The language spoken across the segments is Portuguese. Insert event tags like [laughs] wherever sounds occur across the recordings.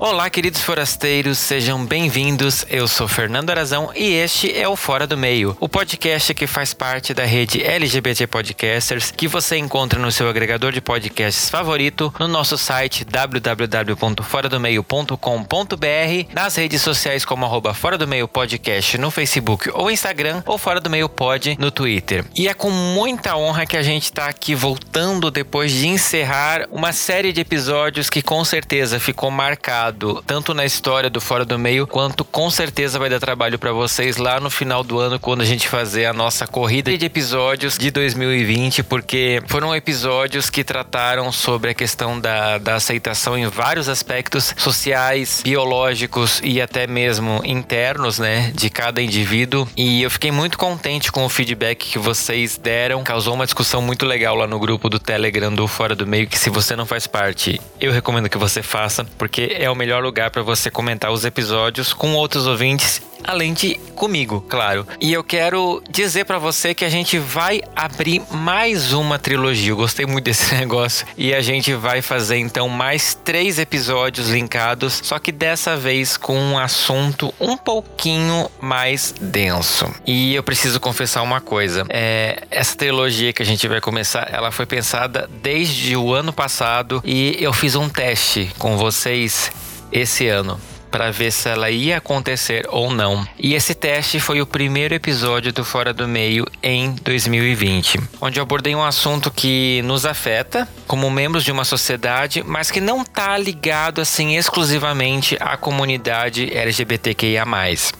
Olá, queridos forasteiros, sejam bem-vindos. Eu sou Fernando Arazão e este é o Fora do Meio, o podcast que faz parte da rede LGBT Podcasters, que você encontra no seu agregador de podcasts favorito, no nosso site www.foradomeio.com.br, nas redes sociais como arroba Fora do Meio Podcast no Facebook ou Instagram, ou Fora do Meio Pod no Twitter. E é com muita honra que a gente está aqui voltando depois de encerrar uma série de episódios que com certeza ficou marcado tanto na história do Fora do Meio, quanto com certeza vai dar trabalho para vocês lá no final do ano, quando a gente fazer a nossa corrida de episódios de 2020, porque foram episódios que trataram sobre a questão da, da aceitação em vários aspectos sociais, biológicos e até mesmo internos, né, de cada indivíduo. E eu fiquei muito contente com o feedback que vocês deram, causou uma discussão muito legal lá no grupo do Telegram do Fora do Meio, que se você não faz parte, eu recomendo que você faça, porque é o melhor lugar para você comentar os episódios com outros ouvintes além de comigo, claro. E eu quero dizer para você que a gente vai abrir mais uma trilogia. Eu gostei muito desse [laughs] negócio e a gente vai fazer então mais três episódios linkados, só que dessa vez com um assunto um pouquinho mais denso. E eu preciso confessar uma coisa: é, essa trilogia que a gente vai começar, ela foi pensada desde o ano passado e eu fiz um teste com vocês esse ano para ver se ela ia acontecer ou não. E esse teste foi o primeiro episódio do Fora do Meio em 2020, onde eu abordei um assunto que nos afeta como membros de uma sociedade, mas que não está ligado assim exclusivamente à comunidade LGBTQIA+.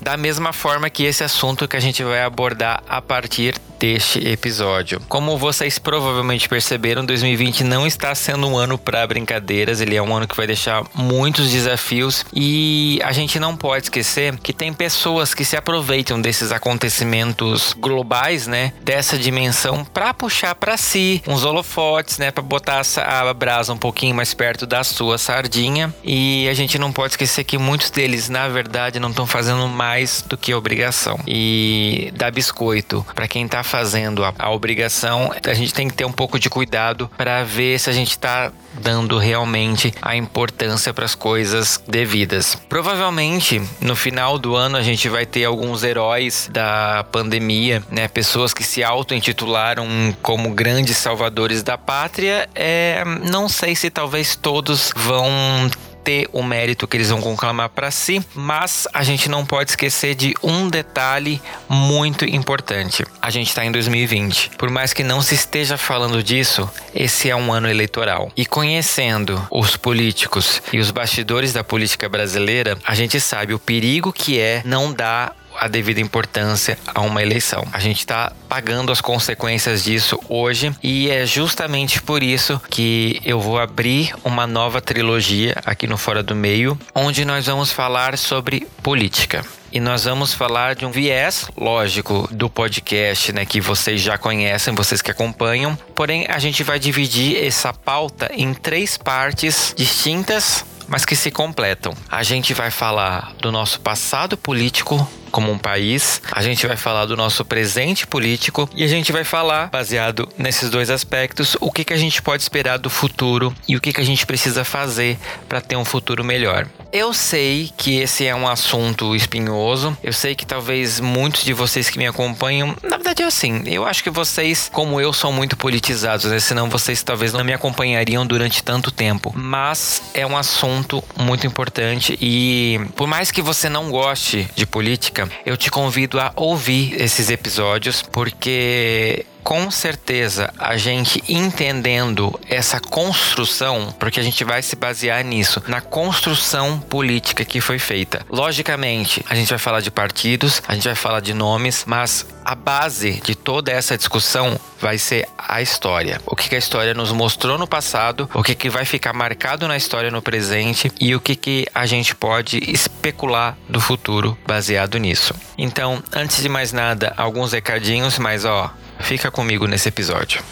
Da mesma forma que esse assunto que a gente vai abordar a partir deste episódio. Como vocês provavelmente perceberam, 2020 não está sendo um ano para brincadeiras, ele é um ano que vai deixar muitos desafios e a gente não pode esquecer que tem pessoas que se aproveitam desses acontecimentos globais, né, dessa dimensão para puxar para si uns holofotes, né, para botar a brasa um pouquinho mais perto da sua sardinha e a gente não pode esquecer que muitos deles, na verdade, não estão fazendo mais do que obrigação. E dá biscoito para quem tá fazendo a, a obrigação, a gente tem que ter um pouco de cuidado para ver se a gente está dando realmente a importância para as coisas devidas. Provavelmente no final do ano a gente vai ter alguns heróis da pandemia, né? Pessoas que se auto-intitularam como grandes salvadores da pátria. É, não sei se talvez todos vão ter o mérito que eles vão conclamar para si, mas a gente não pode esquecer de um detalhe muito importante. A gente está em 2020. Por mais que não se esteja falando disso, esse é um ano eleitoral. E conhecendo os políticos e os bastidores da política brasileira, a gente sabe o perigo que é não dar a devida importância a uma eleição. A gente está pagando as consequências disso hoje e é justamente por isso que eu vou abrir uma nova trilogia aqui no Fora do Meio, onde nós vamos falar sobre política. E nós vamos falar de um viés, lógico, do podcast, né, que vocês já conhecem, vocês que acompanham. Porém, a gente vai dividir essa pauta em três partes distintas mas que se completam. A gente vai falar do nosso passado político como um país, a gente vai falar do nosso presente político e a gente vai falar, baseado nesses dois aspectos, o que, que a gente pode esperar do futuro e o que, que a gente precisa fazer para ter um futuro melhor. Eu sei que esse é um assunto espinhoso, eu sei que talvez muitos de vocês que me acompanham, na verdade é assim, eu acho que vocês, como eu, são muito politizados, né? senão vocês talvez não me acompanhariam durante tanto tempo, mas é um assunto assunto muito importante e por mais que você não goste de política, eu te convido a ouvir esses episódios porque com certeza a gente entendendo essa construção, porque a gente vai se basear nisso, na construção política que foi feita. Logicamente, a gente vai falar de partidos, a gente vai falar de nomes, mas a base de toda essa discussão vai ser a história. O que, a história nos mostrou no passado, o que, que vai ficar marcado na história no presente e o que, que a gente pode especular do futuro baseado nisso. Então, antes de mais nada, alguns recadinhos, mas ó, fica comigo nesse episódio.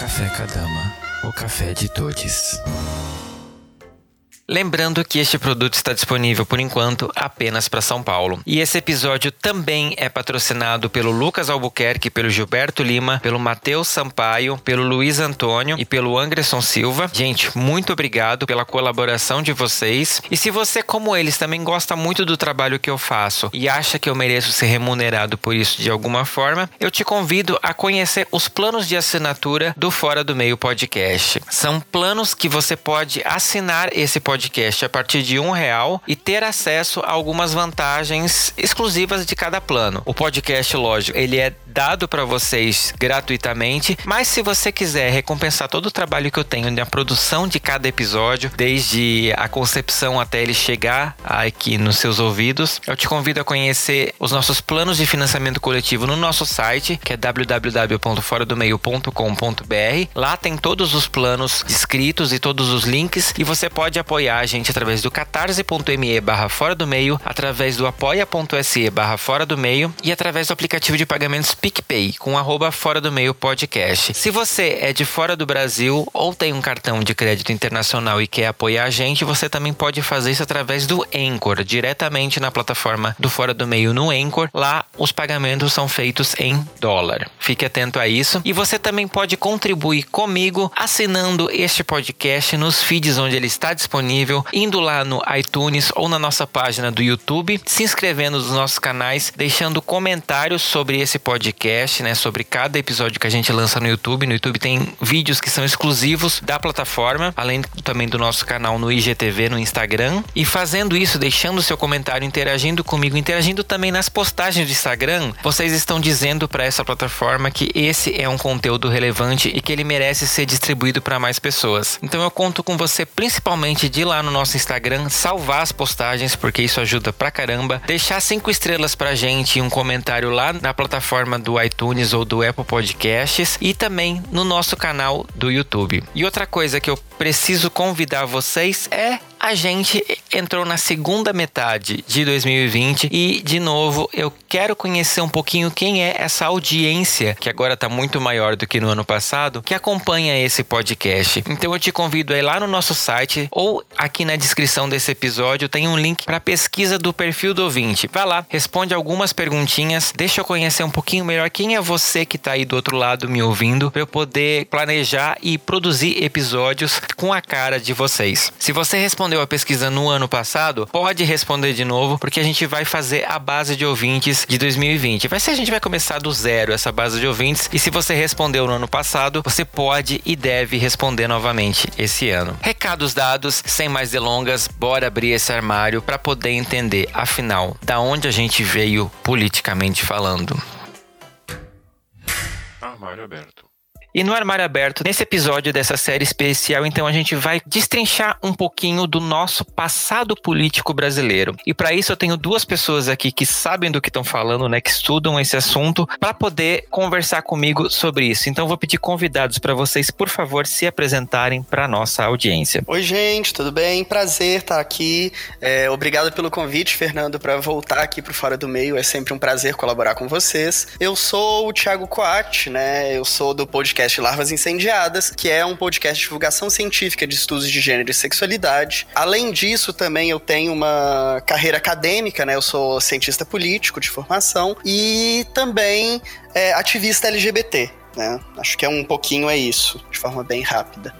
Café Kadama, o café de todos. Lembrando que este produto está disponível por enquanto apenas para São Paulo. E esse episódio também é patrocinado pelo Lucas Albuquerque, pelo Gilberto Lima, pelo Matheus Sampaio, pelo Luiz Antônio e pelo Anderson Silva. Gente, muito obrigado pela colaboração de vocês. E se você, como eles, também gosta muito do trabalho que eu faço e acha que eu mereço ser remunerado por isso de alguma forma, eu te convido a conhecer os planos de assinatura do Fora do Meio Podcast. São planos que você pode assinar esse podcast podcast a partir de um real e ter acesso a algumas vantagens exclusivas de cada plano. O podcast, lógico, ele é dado para vocês gratuitamente, mas se você quiser recompensar todo o trabalho que eu tenho na produção de cada episódio, desde a concepção até ele chegar aqui nos seus ouvidos, eu te convido a conhecer os nossos planos de financiamento coletivo no nosso site, que é www.foradomeio.com.br. Lá tem todos os planos descritos e todos os links e você pode apoiar a gente através do catarse.me barra fora do meio, através do apoia.se barra fora do meio e através do aplicativo de pagamentos PicPay com arroba Fora do Meio Podcast. Se você é de fora do Brasil ou tem um cartão de crédito internacional e quer apoiar a gente, você também pode fazer isso através do Anchor, diretamente na plataforma do Fora do Meio no Anchor. Lá os pagamentos são feitos em dólar. Fique atento a isso. E você também pode contribuir comigo assinando este podcast nos feeds onde ele está disponível, indo lá no iTunes ou na nossa página do YouTube, se inscrevendo nos nossos canais, deixando comentários sobre esse podcast podcast, né, sobre cada episódio que a gente lança no YouTube. No YouTube tem vídeos que são exclusivos da plataforma, além também do nosso canal no IGTV, no Instagram. E fazendo isso, deixando seu comentário, interagindo comigo, interagindo também nas postagens do Instagram, vocês estão dizendo para essa plataforma que esse é um conteúdo relevante e que ele merece ser distribuído para mais pessoas. Então eu conto com você principalmente de ir lá no nosso Instagram, salvar as postagens, porque isso ajuda pra caramba, deixar cinco estrelas pra gente e um comentário lá na plataforma do iTunes ou do Apple Podcasts e também no nosso canal do YouTube. E outra coisa que eu preciso convidar vocês é a gente entrou na segunda metade de 2020 e, de novo, eu quero conhecer um pouquinho quem é essa audiência, que agora está muito maior do que no ano passado, que acompanha esse podcast. Então eu te convido a ir lá no nosso site ou aqui na descrição desse episódio tem um link para pesquisa do perfil do ouvinte. Vá lá, responde algumas perguntinhas, deixa eu conhecer um pouquinho melhor quem é você que está aí do outro lado me ouvindo, para eu poder planejar e produzir episódios com a cara de vocês. Se você respondeu a pesquisa no ano passado, pode responder de novo, porque a gente vai fazer a base de ouvintes de 2020. Vai ser a gente vai começar do zero essa base de ouvintes e se você respondeu no ano passado, você pode e deve responder novamente esse ano. Recados dados, sem mais delongas, bora abrir esse armário para poder entender, afinal, da onde a gente veio politicamente falando. Armário aberto. E no Armário Aberto, nesse episódio dessa série especial, então a gente vai destrinchar um pouquinho do nosso passado político brasileiro. E para isso eu tenho duas pessoas aqui que sabem do que estão falando, né, que estudam esse assunto, para poder conversar comigo sobre isso. Então vou pedir convidados para vocês, por favor, se apresentarem para nossa audiência. Oi, gente, tudo bem? Prazer estar aqui. É, obrigado pelo convite, Fernando, para voltar aqui para Fora do Meio. É sempre um prazer colaborar com vocês. Eu sou o Thiago Coat, né? Eu sou do podcast podcast Larvas Incendiadas, que é um podcast de divulgação científica de estudos de gênero e sexualidade. Além disso, também eu tenho uma carreira acadêmica, né? Eu sou cientista político de formação e também é, ativista LGBT, né? Acho que é um pouquinho é isso, de forma bem rápida.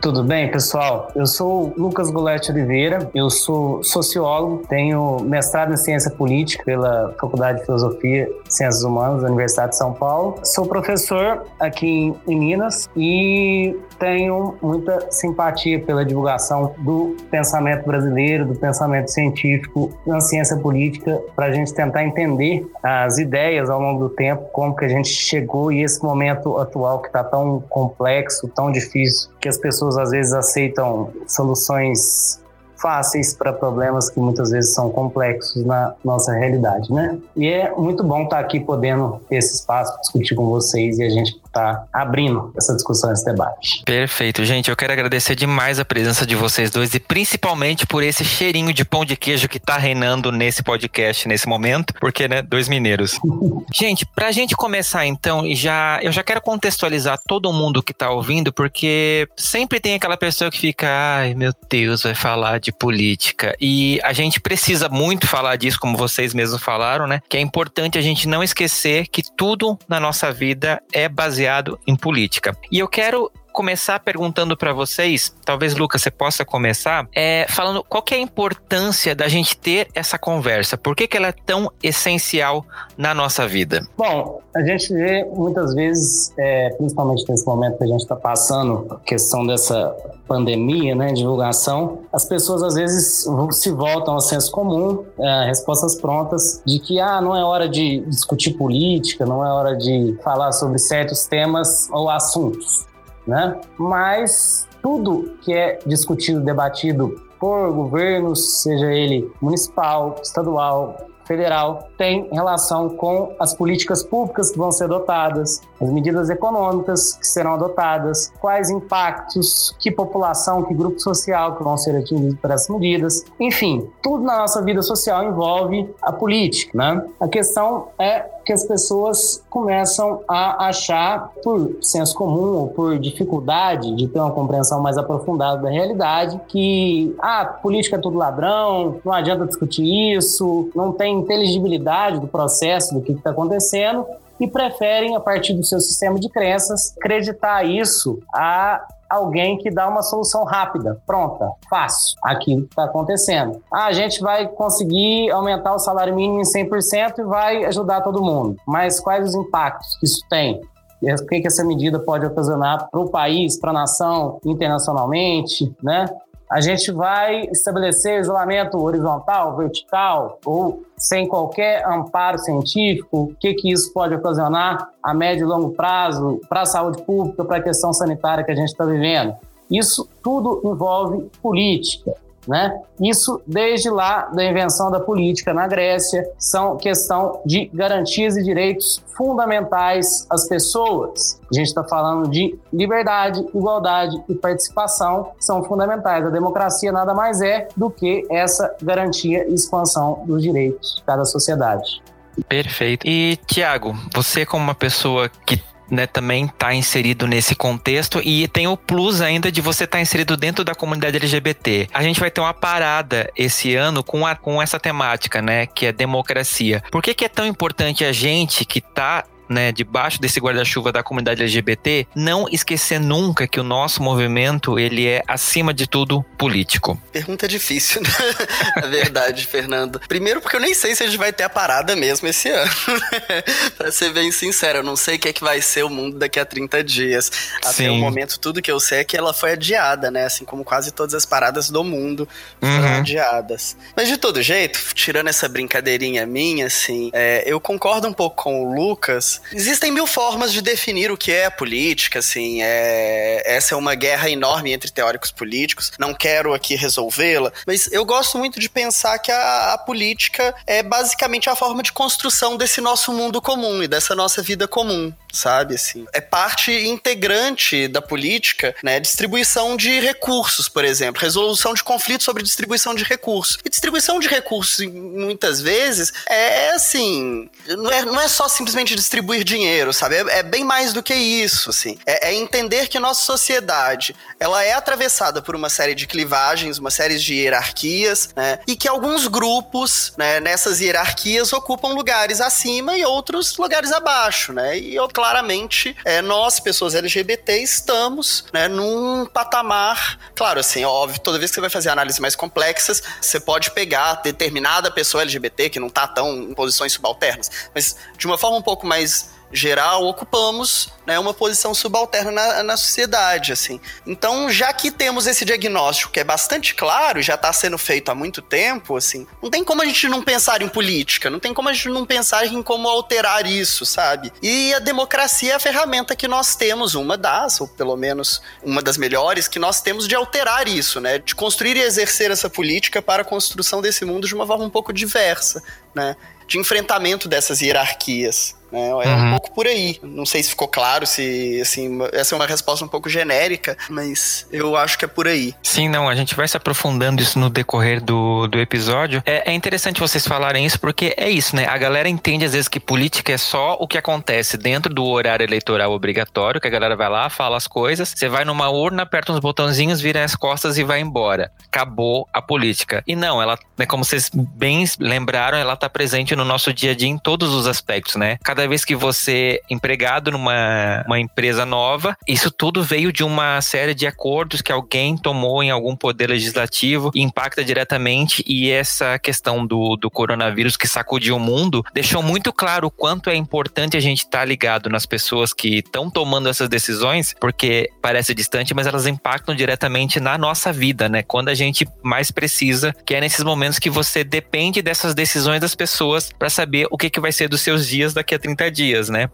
Tudo bem, pessoal? Eu sou Lucas Golete Oliveira, eu sou sociólogo, tenho mestrado em ciência política pela Faculdade de Filosofia e Ciências Humanas da Universidade de São Paulo. Sou professor aqui em Minas e tenho muita simpatia pela divulgação do pensamento brasileiro, do pensamento científico na ciência política, para a gente tentar entender as ideias ao longo do tempo, como que a gente chegou e esse momento atual que está tão complexo, tão difícil, que as pessoas às vezes aceitam soluções fáceis para problemas que muitas vezes são complexos na nossa realidade, né? E é muito bom estar aqui podendo ter esse espaço discutir com vocês e a gente tá abrindo essa discussão, esse debate. Perfeito, gente. Eu quero agradecer demais a presença de vocês dois e principalmente por esse cheirinho de pão de queijo que tá reinando nesse podcast nesse momento, porque, né, dois mineiros. [laughs] gente, pra gente começar então, e já eu já quero contextualizar todo mundo que tá ouvindo, porque sempre tem aquela pessoa que fica, ai, meu Deus, vai falar de política. E a gente precisa muito falar disso, como vocês mesmos falaram, né? Que é importante a gente não esquecer que tudo na nossa vida é baseado baseado em política. E eu quero começar perguntando para vocês, talvez Lucas você possa começar, é, falando qual que é a importância da gente ter essa conversa, por que, que ela é tão essencial na nossa vida? Bom, a gente vê muitas vezes, é, principalmente nesse momento que a gente está passando, a questão dessa pandemia, né, divulgação, as pessoas às vezes se voltam ao senso comum, é, respostas prontas de que ah, não é hora de discutir política, não é hora de falar sobre certos temas ou assuntos né? Mas tudo que é discutido, debatido por governos, seja ele municipal, estadual, federal tem relação com as políticas públicas que vão ser adotadas, as medidas econômicas que serão adotadas, quais impactos, que população, que grupo social que vão ser atingidos por essas medidas. Enfim, tudo na nossa vida social envolve a política, né? A questão é que as pessoas começam a achar, por senso comum ou por dificuldade de ter uma compreensão mais aprofundada da realidade, que a ah, política é tudo ladrão, não adianta discutir isso, não tem inteligibilidade do processo, do que está acontecendo, e preferem, a partir do seu sistema de crenças, acreditar isso a alguém que dá uma solução rápida, pronta, fácil, que está acontecendo. Ah, a gente vai conseguir aumentar o salário mínimo em 100% e vai ajudar todo mundo. Mas quais os impactos que isso tem? O que, que essa medida pode ocasionar para o país, para a nação, internacionalmente, né? A gente vai estabelecer isolamento horizontal, vertical ou sem qualquer amparo científico? O que, que isso pode ocasionar a médio e longo prazo para a saúde pública, para a questão sanitária que a gente está vivendo? Isso tudo envolve política. Né? Isso desde lá da invenção da política na Grécia, são questão de garantias e direitos fundamentais às pessoas. A gente está falando de liberdade, igualdade e participação, são fundamentais. A democracia nada mais é do que essa garantia e expansão dos direitos de cada sociedade. Perfeito. E, Tiago, você como uma pessoa que né, também está inserido nesse contexto e tem o plus ainda de você estar tá inserido dentro da comunidade LGBT. A gente vai ter uma parada esse ano com, a, com essa temática, né, que é democracia. Por que, que é tão importante a gente que está né, debaixo desse guarda-chuva da comunidade LGBT, não esquecer nunca que o nosso movimento, ele é, acima de tudo, político. Pergunta difícil, né? [laughs] Na verdade, Fernando. Primeiro porque eu nem sei se a gente vai ter a parada mesmo esse ano. [laughs] pra ser bem sincero, eu não sei o que é que vai ser o mundo daqui a 30 dias. Até Sim. o momento, tudo que eu sei é que ela foi adiada, né? Assim como quase todas as paradas do mundo foram uhum. adiadas. Mas de todo jeito, tirando essa brincadeirinha minha, assim, é, eu concordo um pouco com o Lucas Existem mil formas de definir o que é política, assim. É... Essa é uma guerra enorme entre teóricos políticos. Não quero aqui resolvê-la, mas eu gosto muito de pensar que a, a política é basicamente a forma de construção desse nosso mundo comum e dessa nossa vida comum sabe? Assim, é parte integrante da política, né? Distribuição de recursos, por exemplo, resolução de conflitos sobre distribuição de recursos. E distribuição de recursos, muitas vezes, é assim, não é, não é só simplesmente distribuir dinheiro, sabe? É, é bem mais do que isso, assim. É, é, entender que nossa sociedade, ela é atravessada por uma série de clivagens, uma série de hierarquias, né? E que alguns grupos, né, nessas hierarquias ocupam lugares acima e outros lugares abaixo, né? E claramente é, nós, pessoas LGBT, estamos né, num patamar. Claro, assim, óbvio, toda vez que você vai fazer análises mais complexas, você pode pegar determinada pessoa LGBT que não está tão em posições subalternas, mas de uma forma um pouco mais geral, ocupamos né, uma posição subalterna na, na sociedade, assim. Então, já que temos esse diagnóstico que é bastante claro, já está sendo feito há muito tempo, assim, não tem como a gente não pensar em política, não tem como a gente não pensar em como alterar isso, sabe? E a democracia é a ferramenta que nós temos, uma das, ou pelo menos uma das melhores, que nós temos de alterar isso, né? De construir e exercer essa política para a construção desse mundo de uma forma um pouco diversa, né? De enfrentamento dessas hierarquias. Né? É uhum. um pouco por aí. Não sei se ficou claro, se assim, essa é uma resposta um pouco genérica, mas eu acho que é por aí. Sim, não, a gente vai se aprofundando isso no decorrer do, do episódio. É, é interessante vocês falarem isso, porque é isso, né? A galera entende às vezes que política é só o que acontece dentro do horário eleitoral obrigatório, que a galera vai lá, fala as coisas, você vai numa urna, aperta uns botãozinhos, vira as costas e vai embora. Acabou a política. E não, ela, né, como vocês bem lembraram, ela tá presente no nosso dia a dia em todos os aspectos, né? Cada cada vez que você é empregado numa uma empresa nova, isso tudo veio de uma série de acordos que alguém tomou em algum poder legislativo e impacta diretamente. E essa questão do, do coronavírus que sacudiu o mundo deixou muito claro o quanto é importante a gente estar tá ligado nas pessoas que estão tomando essas decisões, porque parece distante, mas elas impactam diretamente na nossa vida, né? Quando a gente mais precisa, que é nesses momentos que você depende dessas decisões das pessoas para saber o que, que vai ser dos seus dias daqui a 30 dias, né?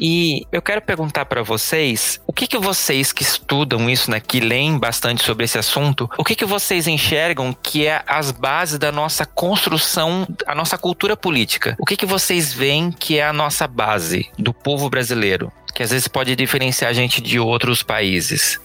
E eu quero perguntar para vocês, o que que vocês que estudam isso, né, que leem bastante sobre esse assunto, o que que vocês enxergam que é as bases da nossa construção, a nossa cultura política? O que que vocês veem que é a nossa base do povo brasileiro? Que às vezes pode diferenciar a gente de outros países.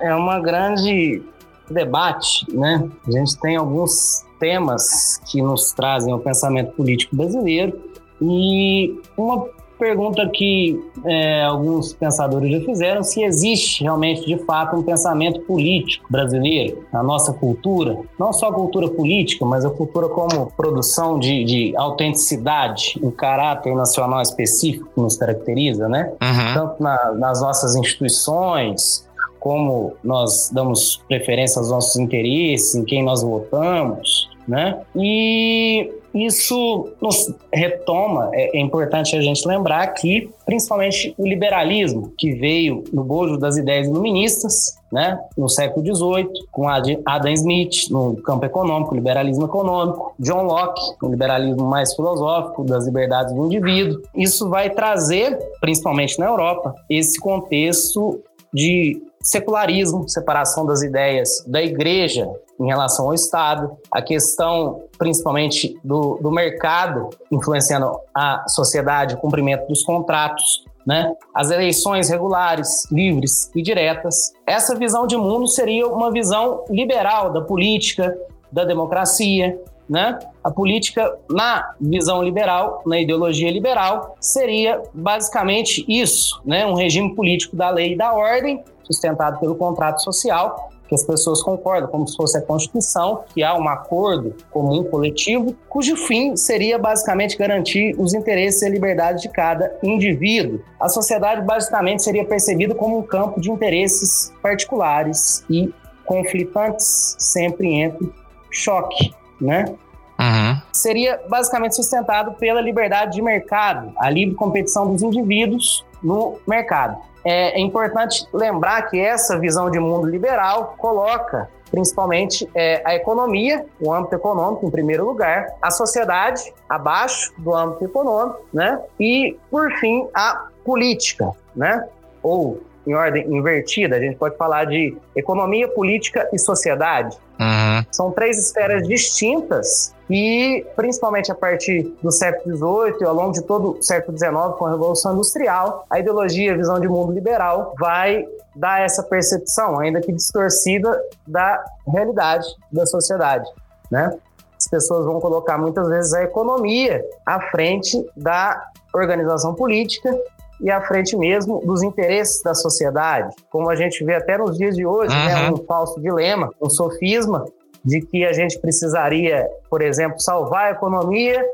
É uma grande debate, né? A gente tem alguns temas que nos trazem o pensamento político brasileiro e uma pergunta que é, alguns pensadores já fizeram se existe realmente de fato um pensamento político brasileiro na nossa cultura não só a cultura política mas a cultura como produção de, de autenticidade um caráter nacional específico que nos caracteriza né uhum. tanto na, nas nossas instituições como nós damos preferência aos nossos interesses em quem nós votamos né? E isso nos retoma, é, é, importante a gente lembrar que, principalmente o liberalismo, que veio no bojo das ideias iluministas, né, no século XVIII, com Adam Smith no campo econômico, liberalismo econômico, John Locke, o liberalismo mais filosófico das liberdades do indivíduo. Isso vai trazer, principalmente na Europa, esse contexto de secularismo, separação das ideias da igreja em relação ao Estado, a questão principalmente do, do mercado influenciando a sociedade, o cumprimento dos contratos, né? As eleições regulares, livres e diretas. Essa visão de mundo seria uma visão liberal da política, da democracia, né? A política, na visão liberal, na ideologia liberal, seria basicamente isso, né? um regime político da lei e da ordem, sustentado pelo contrato social, que as pessoas concordam, como se fosse a Constituição, que há um acordo comum coletivo, cujo fim seria basicamente garantir os interesses e a liberdade de cada indivíduo. A sociedade basicamente seria percebida como um campo de interesses particulares e conflitantes, sempre entre choque, né? Uhum. Seria basicamente sustentado pela liberdade de mercado, a livre competição dos indivíduos no mercado. É, é importante lembrar que essa visão de mundo liberal coloca principalmente é, a economia, o âmbito econômico em primeiro lugar, a sociedade abaixo do âmbito econômico, né? E por fim a política, né? Ou em ordem invertida, a gente pode falar de economia, política e sociedade. Uhum. São três esferas distintas e, principalmente a partir do século XVIII e ao longo de todo o século XIX, com a Revolução Industrial, a ideologia, a visão de mundo liberal vai dar essa percepção, ainda que distorcida, da realidade da sociedade, né? As pessoas vão colocar muitas vezes a economia à frente da organização política e à frente mesmo dos interesses da sociedade, como a gente vê até nos dias de hoje, né, uhum. né, um falso dilema, um sofisma de que a gente precisaria, por exemplo, salvar a economia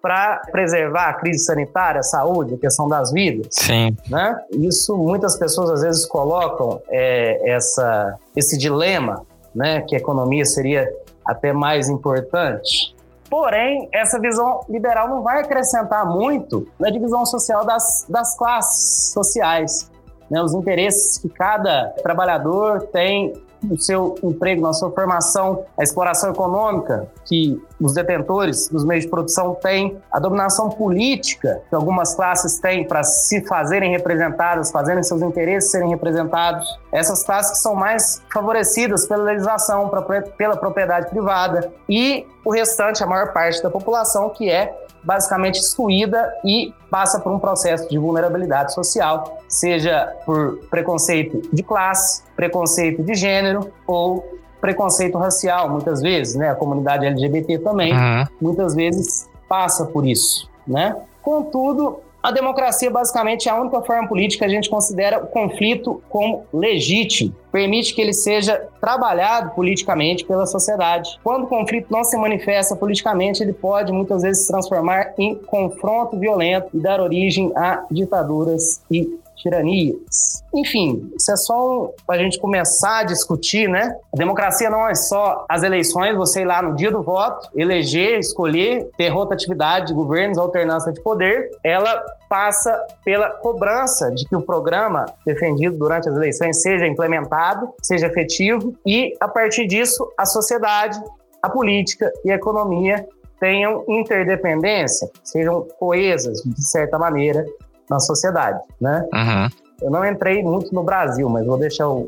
para preservar a crise sanitária, a saúde, a questão das vidas. Sim. Né? Isso muitas pessoas às vezes colocam é, essa, esse dilema, né, que a economia seria até mais importante. Porém, essa visão liberal não vai acrescentar muito na divisão social das, das classes sociais. Né? Os interesses que cada trabalhador tem no seu emprego, na sua formação, a exploração econômica que os detentores dos meios de produção têm, a dominação política que algumas classes têm para se fazerem representadas, fazerem seus interesses serem representados, essas classes que são mais favorecidas pela legislação, pela propriedade privada e o restante, a maior parte da população, que é basicamente excluída e passa por um processo de vulnerabilidade social, seja por preconceito de classe, preconceito de gênero ou preconceito racial, muitas vezes, né? A comunidade LGBT também, uhum. muitas vezes passa por isso, né? Contudo, a democracia, basicamente, é a única forma política que a gente considera o conflito como legítimo. Permite que ele seja trabalhado politicamente pela sociedade. Quando o conflito não se manifesta politicamente, ele pode muitas vezes se transformar em confronto violento e dar origem a ditaduras e tiranias. Enfim, isso é só para a gente começar a discutir, né? A democracia não é só as eleições, você ir lá no dia do voto, eleger, escolher, ter rotatividade de governos, alternância de poder. Ela passa pela cobrança de que o programa defendido durante as eleições seja implementado, seja efetivo e, a partir disso, a sociedade, a política e a economia tenham interdependência, sejam coesas de certa maneira na sociedade, né? Uhum. Eu não entrei muito no Brasil, mas vou deixar o,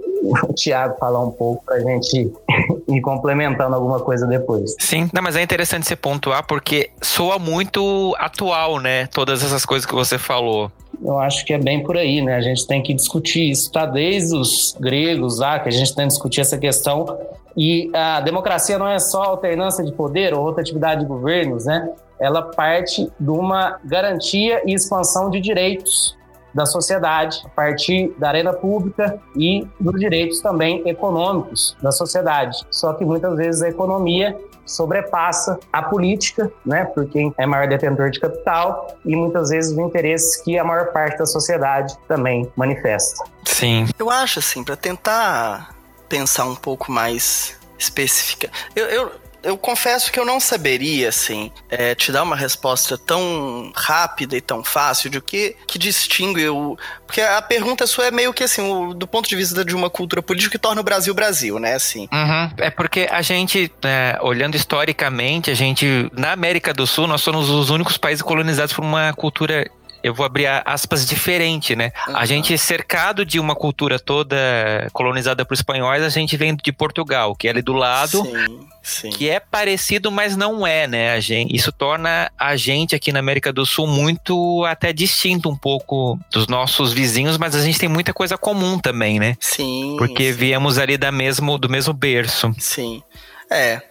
o Tiago falar um pouco para a gente [laughs] ir complementando alguma coisa depois. Sim, não, mas é interessante você pontuar porque soa muito atual, né? Todas essas coisas que você falou. Eu acho que é bem por aí, né? A gente tem que discutir isso, tá? Desde os gregos lá, que a gente tem que discutir essa questão. E a democracia não é só alternância de poder ou rotatividade de governos, né? Ela parte de uma garantia e expansão de direitos da sociedade, a partir da arena pública e dos direitos também econômicos da sociedade. Só que muitas vezes a economia sobrepassa a política, né, por quem é maior detentor de capital e muitas vezes os interesses que a maior parte da sociedade também manifesta. Sim. Eu acho assim, para tentar pensar um pouco mais específica. Eu, eu, eu confesso que eu não saberia, assim, é, te dar uma resposta tão rápida e tão fácil de o que, que distingue o. Porque a pergunta sua é meio que assim, o, do ponto de vista de uma cultura política que torna o Brasil Brasil, né? Assim. Uhum. É porque a gente, é, olhando historicamente, a gente, na América do Sul, nós somos os únicos países colonizados por uma cultura eu vou abrir aspas diferente, né? Uhum. A gente é cercado de uma cultura toda colonizada por espanhóis, a gente vem de Portugal, que é ali do lado. Sim, sim. Que é parecido, mas não é, né? A gente, isso torna a gente aqui na América do Sul muito até distinto um pouco dos nossos vizinhos, mas a gente tem muita coisa comum também, né? Sim. Porque sim. viemos ali da mesmo, do mesmo berço. Sim. É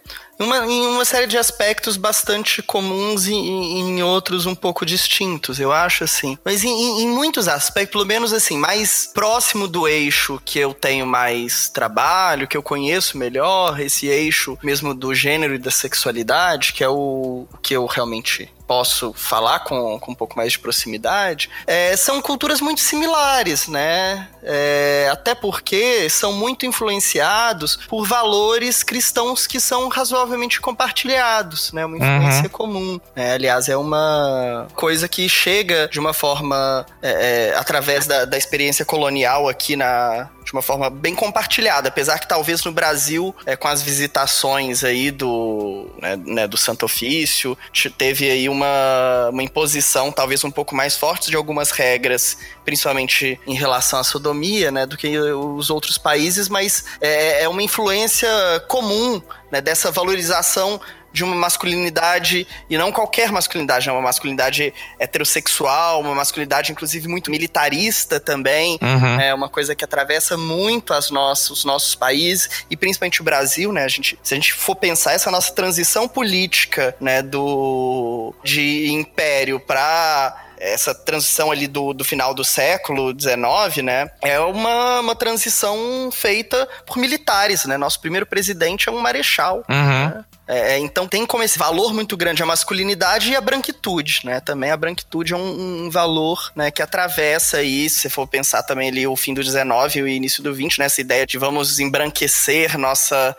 uma, em uma série de aspectos bastante comuns e em outros um pouco distintos, eu acho assim. Mas em, em, muitos aspectos, pelo menos assim, mais próximo do eixo que eu tenho mais trabalho, que eu conheço melhor, esse eixo mesmo do gênero e da sexualidade, que é o que eu realmente posso falar com, com um pouco mais de proximidade, é, são culturas muito similares, né? É, até porque são muito influenciados por valores cristãos que são razoavelmente compartilhados, né? Uma influência uhum. comum. Né? Aliás, é uma coisa que chega de uma forma é, é através da, da experiência colonial aqui na, de uma forma bem compartilhada, apesar que talvez no Brasil, é, com as visitações aí do, né, né, do Santo Ofício, teve aí uma, uma imposição talvez um pouco mais forte de algumas regras, principalmente em relação à sodomia, né, do que os outros países, mas é, é uma influência comum né, dessa valorização de uma masculinidade, e não qualquer masculinidade, é uma masculinidade heterossexual, uma masculinidade, inclusive, muito militarista também. Uhum. É uma coisa que atravessa muito as nossas, os nossos países, e principalmente o Brasil, né? A gente, se a gente for pensar essa nossa transição política, né, do, de império para essa transição ali do, do final do século XIX, né, é uma, uma transição feita por militares, né? Nosso primeiro presidente é um marechal. Uhum. Né? É, é, então tem como esse valor muito grande a masculinidade e a branquitude, né? Também a branquitude é um, um valor, né, que atravessa aí, se for pensar também ali o fim do 19 e o início do 20, né, essa ideia de vamos embranquecer nossa,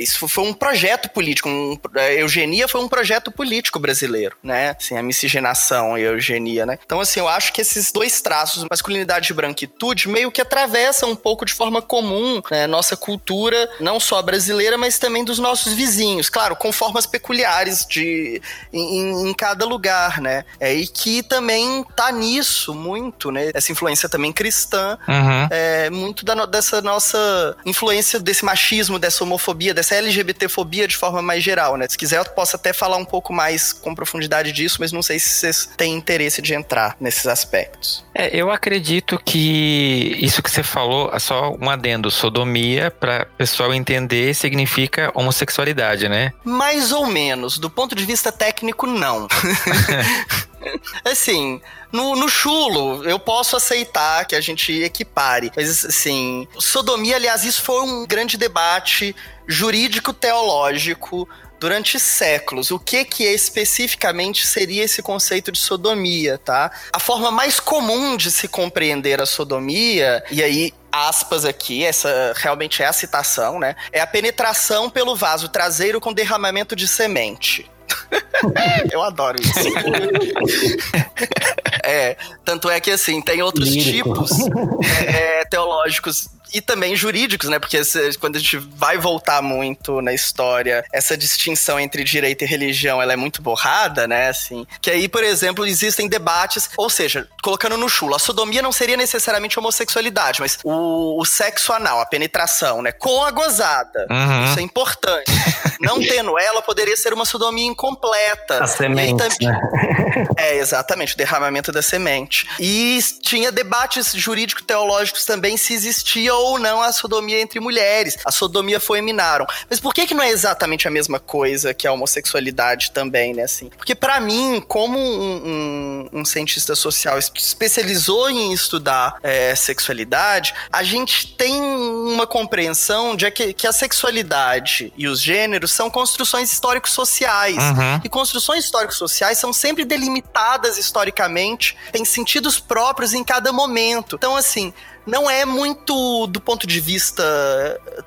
isso foi um projeto político, um, a eugenia foi um projeto político brasileiro, né? Assim, a miscigenação e a eugenia, né? Então assim, eu acho que esses dois traços, masculinidade e branquitude, meio que atravessam um pouco de forma comum, né, nossa cultura, não só brasileira, mas também dos nossos vizinhos. Claro, com formas peculiares de em, em cada lugar, né? É, e que também tá nisso muito, né? Essa influência também cristã, uhum. é, muito da, dessa nossa influência desse machismo, dessa homofobia, dessa LGBTfobia de forma mais geral, né? Se quiser, eu posso até falar um pouco mais com profundidade disso, mas não sei se vocês têm interesse de entrar nesses aspectos. É, eu acredito que isso que você falou, é só um adendo, sodomia, para pessoal entender, significa homossexualidade, né? Mais ou menos. Do ponto de vista técnico, não. [laughs] assim, no, no, chulo, eu posso aceitar que a gente equipare. Mas, assim, sodomia, aliás, isso foi um grande debate jurídico-teológico durante séculos. O que que especificamente seria esse conceito de sodomia, tá? A forma mais comum de se compreender a sodomia, e aí aspas aqui, essa realmente é a citação, né? É a penetração pelo vaso traseiro com derramamento de semente. [laughs] Eu adoro isso. [laughs] é, tanto é que assim, tem outros Lírico. tipos [laughs] é, teológicos e também jurídicos, né? Porque quando a gente vai voltar muito na história, essa distinção entre direito e religião, ela é muito borrada, né? Assim, que aí, por exemplo, existem debates, ou seja, colocando no chulo, a sodomia não seria necessariamente homossexualidade, mas o, o sexo anal, a penetração, né? Com a gozada. Uhum. Isso é importante. não tendo ela, poderia ser uma sodomia incompleta. A semente, também... né? É, exatamente, o derramamento da semente. E tinha debates jurídico-teológicos também se existia ou não a sodomia entre mulheres. A sodomia foi eminaram. Mas por que que não é exatamente a mesma coisa que a homossexualidade também, né, assim? Porque para mim, como um, um, um, cientista social que especializou em estudar é, sexualidade, a gente tem uma compreensão de que, que a sexualidade e os gêneros são construções históricos sociais. Uhum. E construções históricos sociais são sempre delimitadas historicamente, têm sentidos próprios em cada momento. Então, assim, não é muito, do ponto de vista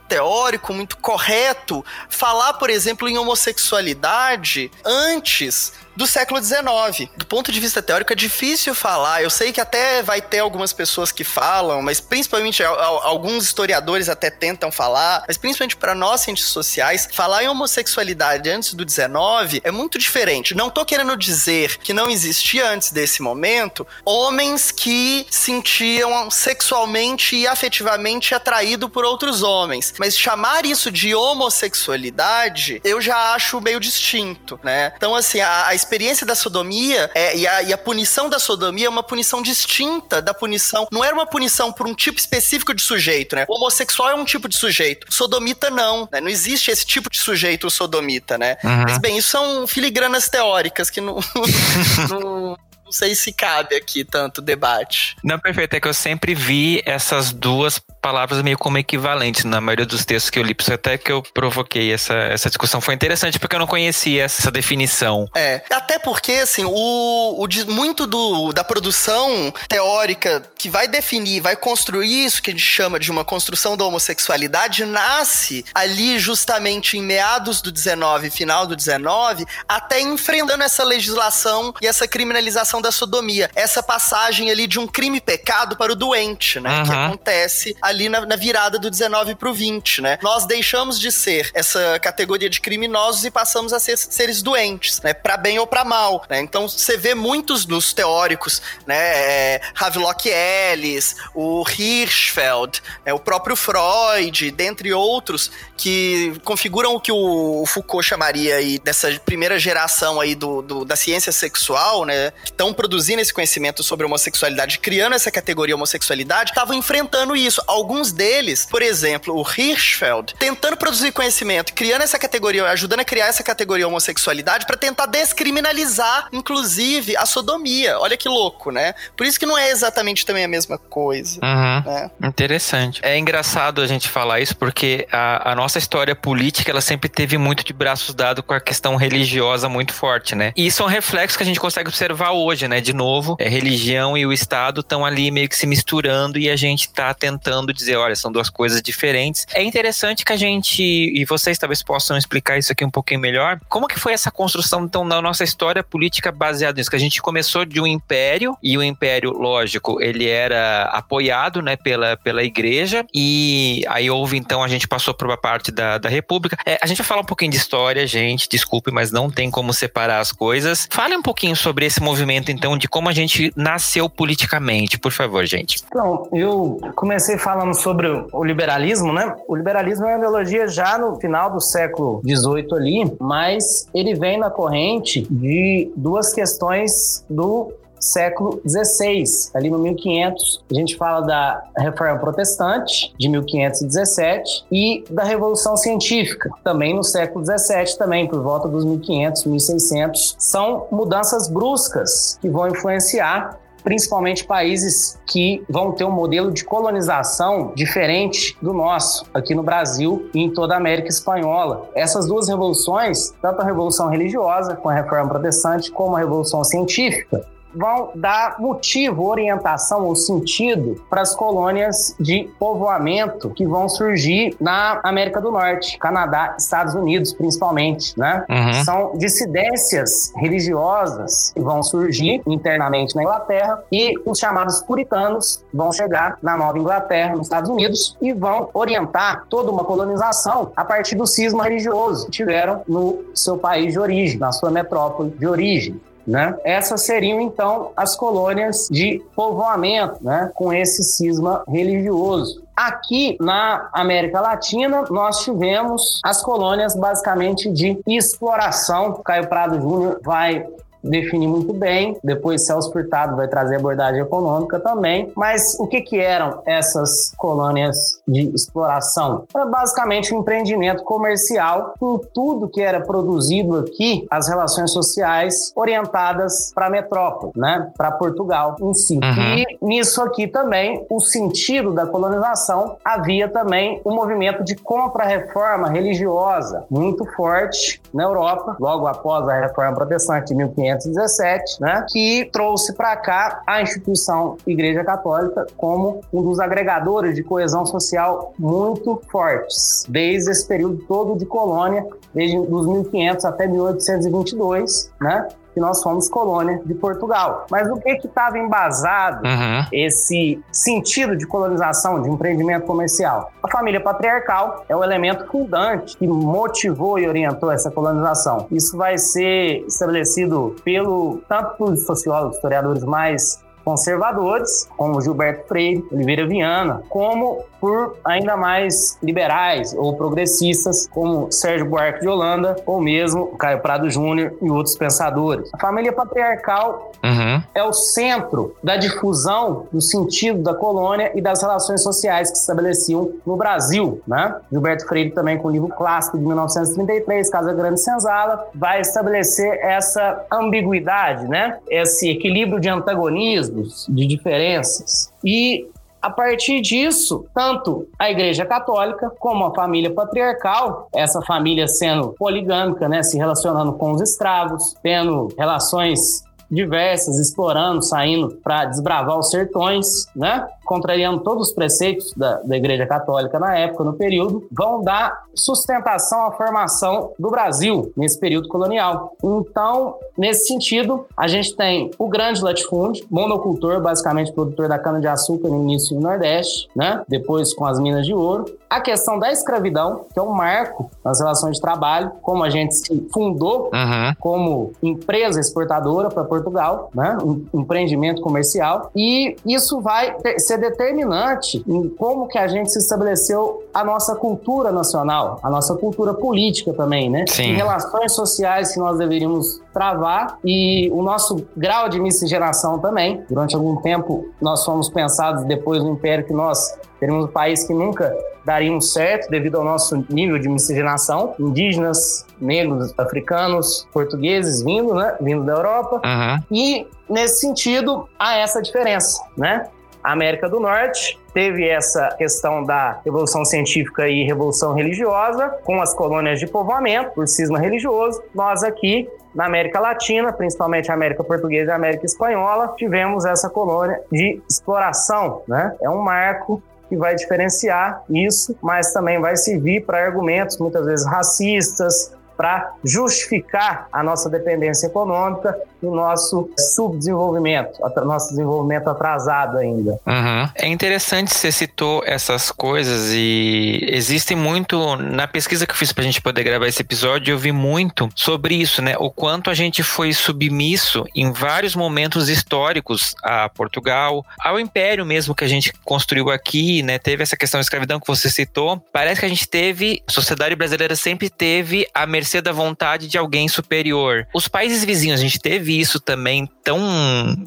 teórico, muito correto falar, por exemplo, em homossexualidade antes do século XIX. Do ponto de vista teórico, é difícil falar. Eu sei que até vai ter algumas pessoas que falam, mas principalmente alguns historiadores até tentam falar, mas principalmente para nós, cientistas sociais, falar em homossexualidade antes do XIX é muito diferente. Não tô querendo dizer que não existia antes desse momento homens que sentiam sexualmente e afetivamente atraído por outros homens, mas chamar isso de homossexualidade eu já acho meio distinto, né? Então, assim, a, a experiência da sodomia é, e, a, e a punição da sodomia é uma punição distinta da punição. Não era uma punição por um tipo específico de sujeito, né? O homossexual é um tipo de sujeito. Sodomita não, né? Não existe esse tipo de sujeito sodomita, né? Uhum. Mas bem, isso são filigranas teóricas que não, [laughs] não, não sei se cabe aqui tanto debate. Não, perfeito. É que eu sempre vi essas duas palavras meio como equivalentes na maioria dos textos que eu li. Por isso até que eu provoquei essa, essa discussão. Foi interessante porque eu não conhecia essa definição. É, até porque, assim, o, o muito do, da produção teórica que vai definir, vai construir isso que a gente chama de uma construção da homossexualidade nasce ali justamente em meados do 19, final do 19, até enfrentando essa legislação e essa criminalização da sodomia. Essa passagem ali de um crime-pecado para o doente, né? Uhum. Que acontece ali na, na virada do 19 para o 20, né? Nós deixamos de ser essa categoria de criminosos e passamos a ser seres doentes, né? Para bem ou para mal, né? Então você vê muitos dos teóricos, né? É, Havelock Ellis, o Hirschfeld, né? o próprio Freud, dentre outros, que configuram o que o Foucault chamaria aí dessa primeira geração aí do, do da ciência sexual, né? Que estão produzindo esse conhecimento sobre homossexualidade, criando essa categoria homossexualidade, estavam enfrentando isso. Alguns deles, por exemplo, o Hirschfeld, tentando produzir conhecimento, criando essa categoria, ajudando a criar essa categoria homossexualidade para tentar descriminalizar, inclusive, a sodomia. Olha que louco, né? Por isso que não é exatamente também a mesma coisa. Uhum. Né? Interessante. É engraçado a gente falar isso porque a, a, nossa história política ela sempre teve muito de braços dados com a questão religiosa muito forte, né? E isso é um reflexo que a gente consegue observar hoje, né? De novo, é, religião e o Estado estão ali meio que se misturando e a gente tá tentando dizer, olha, são duas coisas diferentes. É interessante que a gente, e vocês talvez possam explicar isso aqui um pouquinho melhor, como que foi essa construção, então, na nossa história política baseada nisso? Que a gente começou de um império, e o império, lógico, ele era apoiado, né, pela, pela igreja, e aí houve, então, a gente passou por uma parte da, da república. É, a gente vai falar um pouquinho de história, gente, desculpe, mas não tem como separar as coisas. Fale um pouquinho sobre esse movimento, então, de como a gente nasceu politicamente, por favor, gente. Então, eu comecei falando sobre o liberalismo, né? O liberalismo é uma ideologia já no final do século XVIII ali, mas ele vem na corrente de duas questões do século XVI, ali no 1500. A gente fala da Reforma Protestante, de 1517, e da Revolução Científica, também no século XVII, também por volta dos 1500, 1600. São mudanças bruscas que vão influenciar principalmente países que vão ter um modelo de colonização diferente do nosso, aqui no Brasil e em toda a América Espanhola. Essas duas revoluções, tanto a Revolução Religiosa, com a Reforma Protestante, como a Revolução Científica, vão dar motivo, orientação ou sentido para as colônias de povoamento que vão surgir na América do Norte, Canadá, Estados Unidos, principalmente, né? Uhum. São dissidências religiosas que vão surgir internamente na Inglaterra e os chamados puritanos vão chegar na Nova Inglaterra, nos Estados Unidos, e vão orientar toda uma colonização a partir do cisma religioso que tiveram no seu país de origem, na sua metrópole de origem. Né? Essas seriam então as colônias de povoamento, né? com esse cisma religioso. Aqui na América Latina, nós tivemos as colônias basicamente de exploração. Caio Prado Júnior vai definir muito bem. Depois Celso Furtado vai trazer abordagem econômica também. Mas o que, que eram essas colônias de exploração? Era basicamente um empreendimento comercial com tudo que era produzido aqui, as relações sociais orientadas para a metrópole, né? Para Portugal em si. Uhum. E nisso aqui também, o sentido da colonização, havia também um movimento de contra-reforma religiosa muito forte na Europa, logo após a reforma protestante de 1500 1517, né, que trouxe para cá a instituição Igreja Católica como um dos agregadores de coesão social muito fortes, desde esse período todo de colônia, desde os 1500 até 1822, né, que nós fomos colônia de Portugal. Mas o que que estava embasado uhum. esse sentido de colonização, de empreendimento comercial? A família patriarcal é o elemento fundante que motivou e orientou essa colonização. Isso vai ser estabelecido pelo tanto por sociólogos, historiadores mais conservadores, como Gilberto Freire, Oliveira Viana, como por ainda mais liberais ou progressistas, como Sérgio Buarque de Holanda, ou mesmo Caio Prado Júnior e outros pensadores. A família patriarcal uhum. é o centro da difusão do sentido da colônia e das relações sociais que se estabeleciam no Brasil. Né? Gilberto Freire, também com o livro clássico de 1933, Casa Grande Senzala, vai estabelecer essa ambiguidade, né? esse equilíbrio de antagonismo de diferenças. E a partir disso, tanto a Igreja Católica como a família patriarcal, essa família sendo poligâmica, né, se relacionando com os escravos, tendo relações diversas, explorando, saindo para desbravar os sertões, né? Contrariando todos os preceitos da, da Igreja Católica na época, no período, vão dar sustentação à formação do Brasil nesse período colonial. Então, nesse sentido, a gente tem o grande latifúndio, monocultor, basicamente produtor da cana-de-açúcar no início do Nordeste, né? depois com as minas de ouro. A questão da escravidão, que é um marco nas relações de trabalho, como a gente se fundou uhum. como empresa exportadora para Portugal, né? um empreendimento comercial, e isso vai ser ser determinante em como que a gente se estabeleceu a nossa cultura nacional, a nossa cultura política também, né? Sim. Em relações sociais que nós deveríamos travar e o nosso grau de miscigenação também. Durante algum tempo, nós fomos pensados depois do Império que nós teríamos um país que nunca daríamos certo devido ao nosso nível de miscigenação. Indígenas, negros, africanos, portugueses vindo, né? Vindo da Europa. Uhum. E, nesse sentido, há essa diferença, né? A América do Norte teve essa questão da revolução científica e revolução religiosa, com as colônias de povoamento, por cisma religioso. Nós aqui, na América Latina, principalmente a América Portuguesa e a América Espanhola, tivemos essa colônia de exploração, né? É um marco que vai diferenciar isso, mas também vai servir para argumentos muitas vezes racistas, para justificar a nossa dependência econômica e o nosso subdesenvolvimento, nosso desenvolvimento atrasado ainda. Uhum. É interessante você citou essas coisas e existem muito na pesquisa que eu fiz para a gente poder gravar esse episódio, eu vi muito sobre isso, né? O quanto a gente foi submisso em vários momentos históricos a Portugal, ao Império mesmo que a gente construiu aqui, né? Teve essa questão da escravidão que você citou. Parece que a gente teve, a sociedade brasileira sempre teve a mercê da vontade de alguém superior. Os países vizinhos, a gente teve isso também tão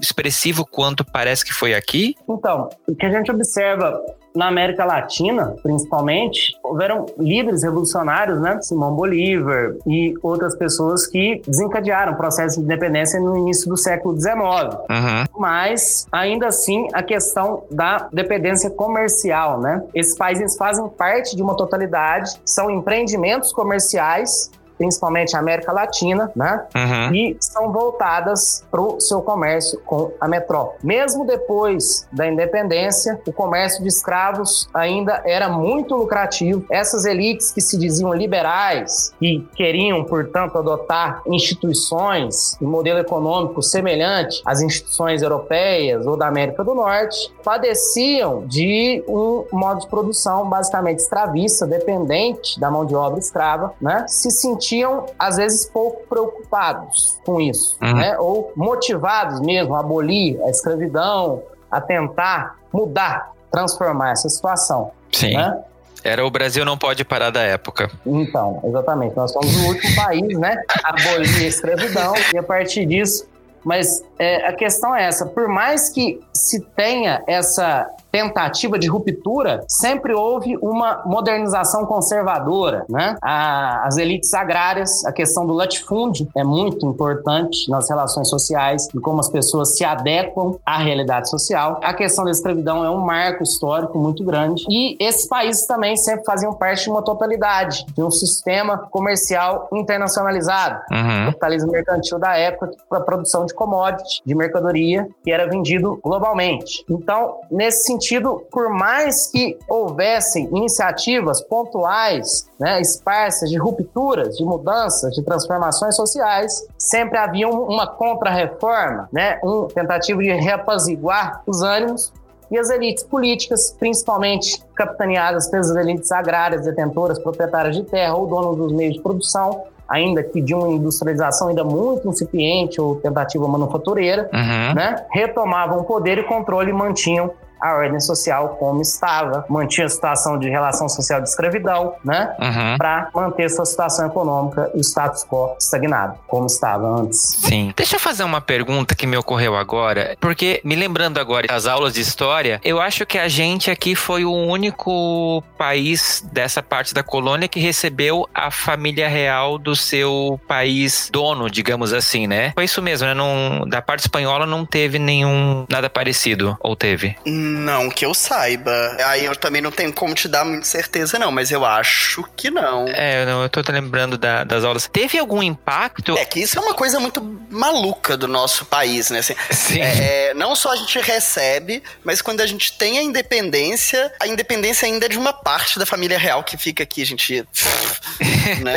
expressivo quanto parece que foi aqui? Então, o que a gente observa na América Latina, principalmente, houveram líderes revolucionários, né? Simão Bolívar e outras pessoas que desencadearam o processo de independência no início do século XIX. Uhum. Mas, ainda assim, a questão da dependência comercial, né? Esses países fazem parte de uma totalidade, são empreendimentos comerciais principalmente a América Latina, né? Uhum. E são voltadas para o seu comércio com a metrópole. Mesmo depois da independência, o comércio de escravos ainda era muito lucrativo. Essas elites que se diziam liberais e queriam, portanto, adotar instituições e modelo econômico semelhante às instituições europeias ou da América do Norte, padeciam de um modo de produção basicamente escravista, dependente da mão de obra escrava, né? Se sentiam sentiam, às vezes, pouco preocupados com isso, Uhum. né? Ou motivados mesmo a abolir a escravidão, a tentar mudar, transformar essa situação, Sim. né? Era o Brasil não pode parar da época. Então, exatamente. Nós somos o último país, né, a abolir a escravidão e a partir disso. Mas é, a questão é essa: por mais que se tenha essa tentativa de ruptura, sempre houve uma modernização conservadora, né? A- as elites agrárias, a questão do latifúndio é muito importante nas relações sociais e como as pessoas se adequam à realidade social. A questão da escravidão é um marco histórico muito grande e esses países também sempre faziam parte de uma totalidade, de um sistema comercial internacionalizado Uhum. capitalismo mercantil da época para a produção de commodity, de mercadoria, que era vendido globalmente. Então, nesse sentido, por mais que houvessem iniciativas pontuais, né, esparsas de rupturas, de mudanças, de transformações sociais, sempre havia um- uma contra-reforma, né, um tentativa de reapaziguar os ânimos e as elites políticas, principalmente capitaneadas pelas elites agrárias, detentoras, proprietárias de terra ou donos dos meios de produção, ainda que de uma industrialização ainda muito incipiente ou tentativa manufatureira, Uhum. né, retomavam o poder e controle e mantinham a ordem social como estava, mantinha a situação de relação social de escravidão, né, Uhum. para manter sua situação econômica e o status quo estagnado, como estava antes. Sim. Deixa eu fazer uma pergunta que me ocorreu agora, porque me lembrando agora das aulas de história, eu acho que a gente aqui foi o único país dessa parte da colônia que recebeu a família real do seu país dono, digamos assim, né? Foi isso mesmo, né? Não, da parte espanhola não teve nenhum nada parecido, ou teve? Não, que eu saiba. Aí eu também não tenho como te dar muita certeza, não, mas eu acho que não. É, eu não, eu tô lembrando da- das aulas. Teve algum impacto? É que isso é uma coisa muito maluca do nosso país, né? Assim, [laughs] Sim. é, não só a gente recebe, mas quando a gente tem a independência, a independência ainda é de uma parte da família real que fica aqui, a gente. [laughs] né?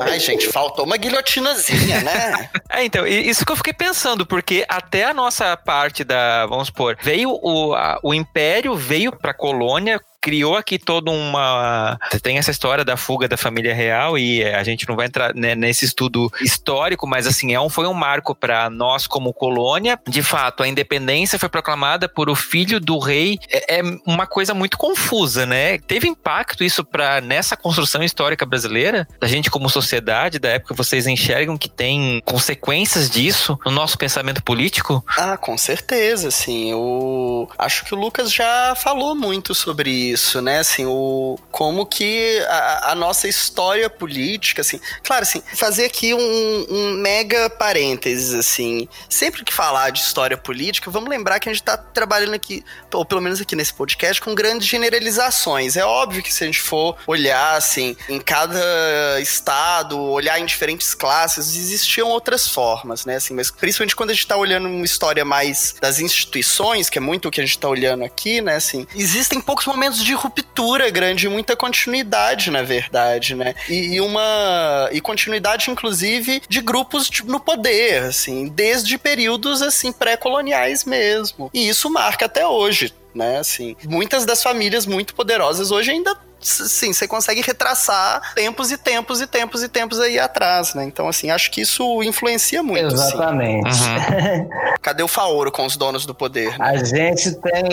Ai, gente, faltou uma guilhotinazinha, né? [laughs] É, então, isso que eu fiquei pensando, porque até a nossa parte da, vamos supor, veio o, a- o Império, veio pra colônia, criou aqui toda uma. Tem essa história da fuga da família real e a gente não vai entrar né, nesse estudo histórico, mas assim, é um, foi um marco para nós como colônia. De fato, a independência foi proclamada por o filho do rei. É, é uma coisa muito confusa, né? Teve impacto isso para nessa construção histórica brasileira, da gente como sociedade, da época vocês enxergam que tem consequências disso no nosso pensamento político? Ah, com certeza, assim. O... Acho que o Lucas já falou muito sobre isso, né? Assim, o... como que a, a nossa história política, assim. Claro, assim, fazer aqui um, um, mega parênteses, assim. Sempre que falar de história política, vamos lembrar que a gente tá trabalhando aqui, ou pelo menos aqui nesse podcast, com grandes generalizações. É óbvio que se a gente for olhar, assim, em cada estado, olhar em diferentes classes, existiam outras formas, né? Assim, mas principalmente quando a gente tá olhando uma história mais das instituições, que é muito o que a gente tá olhando aqui, né? Assim, existem poucos momentos de ruptura grande, muita continuidade, na verdade, né? E, e uma. E continuidade, inclusive, de grupos no poder, assim, desde períodos, assim, pré-coloniais mesmo. E isso marca até hoje né? Assim, muitas das famílias muito poderosas hoje ainda sim, você consegue retraçar tempos e tempos e tempos e tempos aí atrás, né? Então, assim, acho que isso influencia muito. Exatamente. Uhum. [laughs] Cadê o Faoro com os donos do poder? Né? A gente tem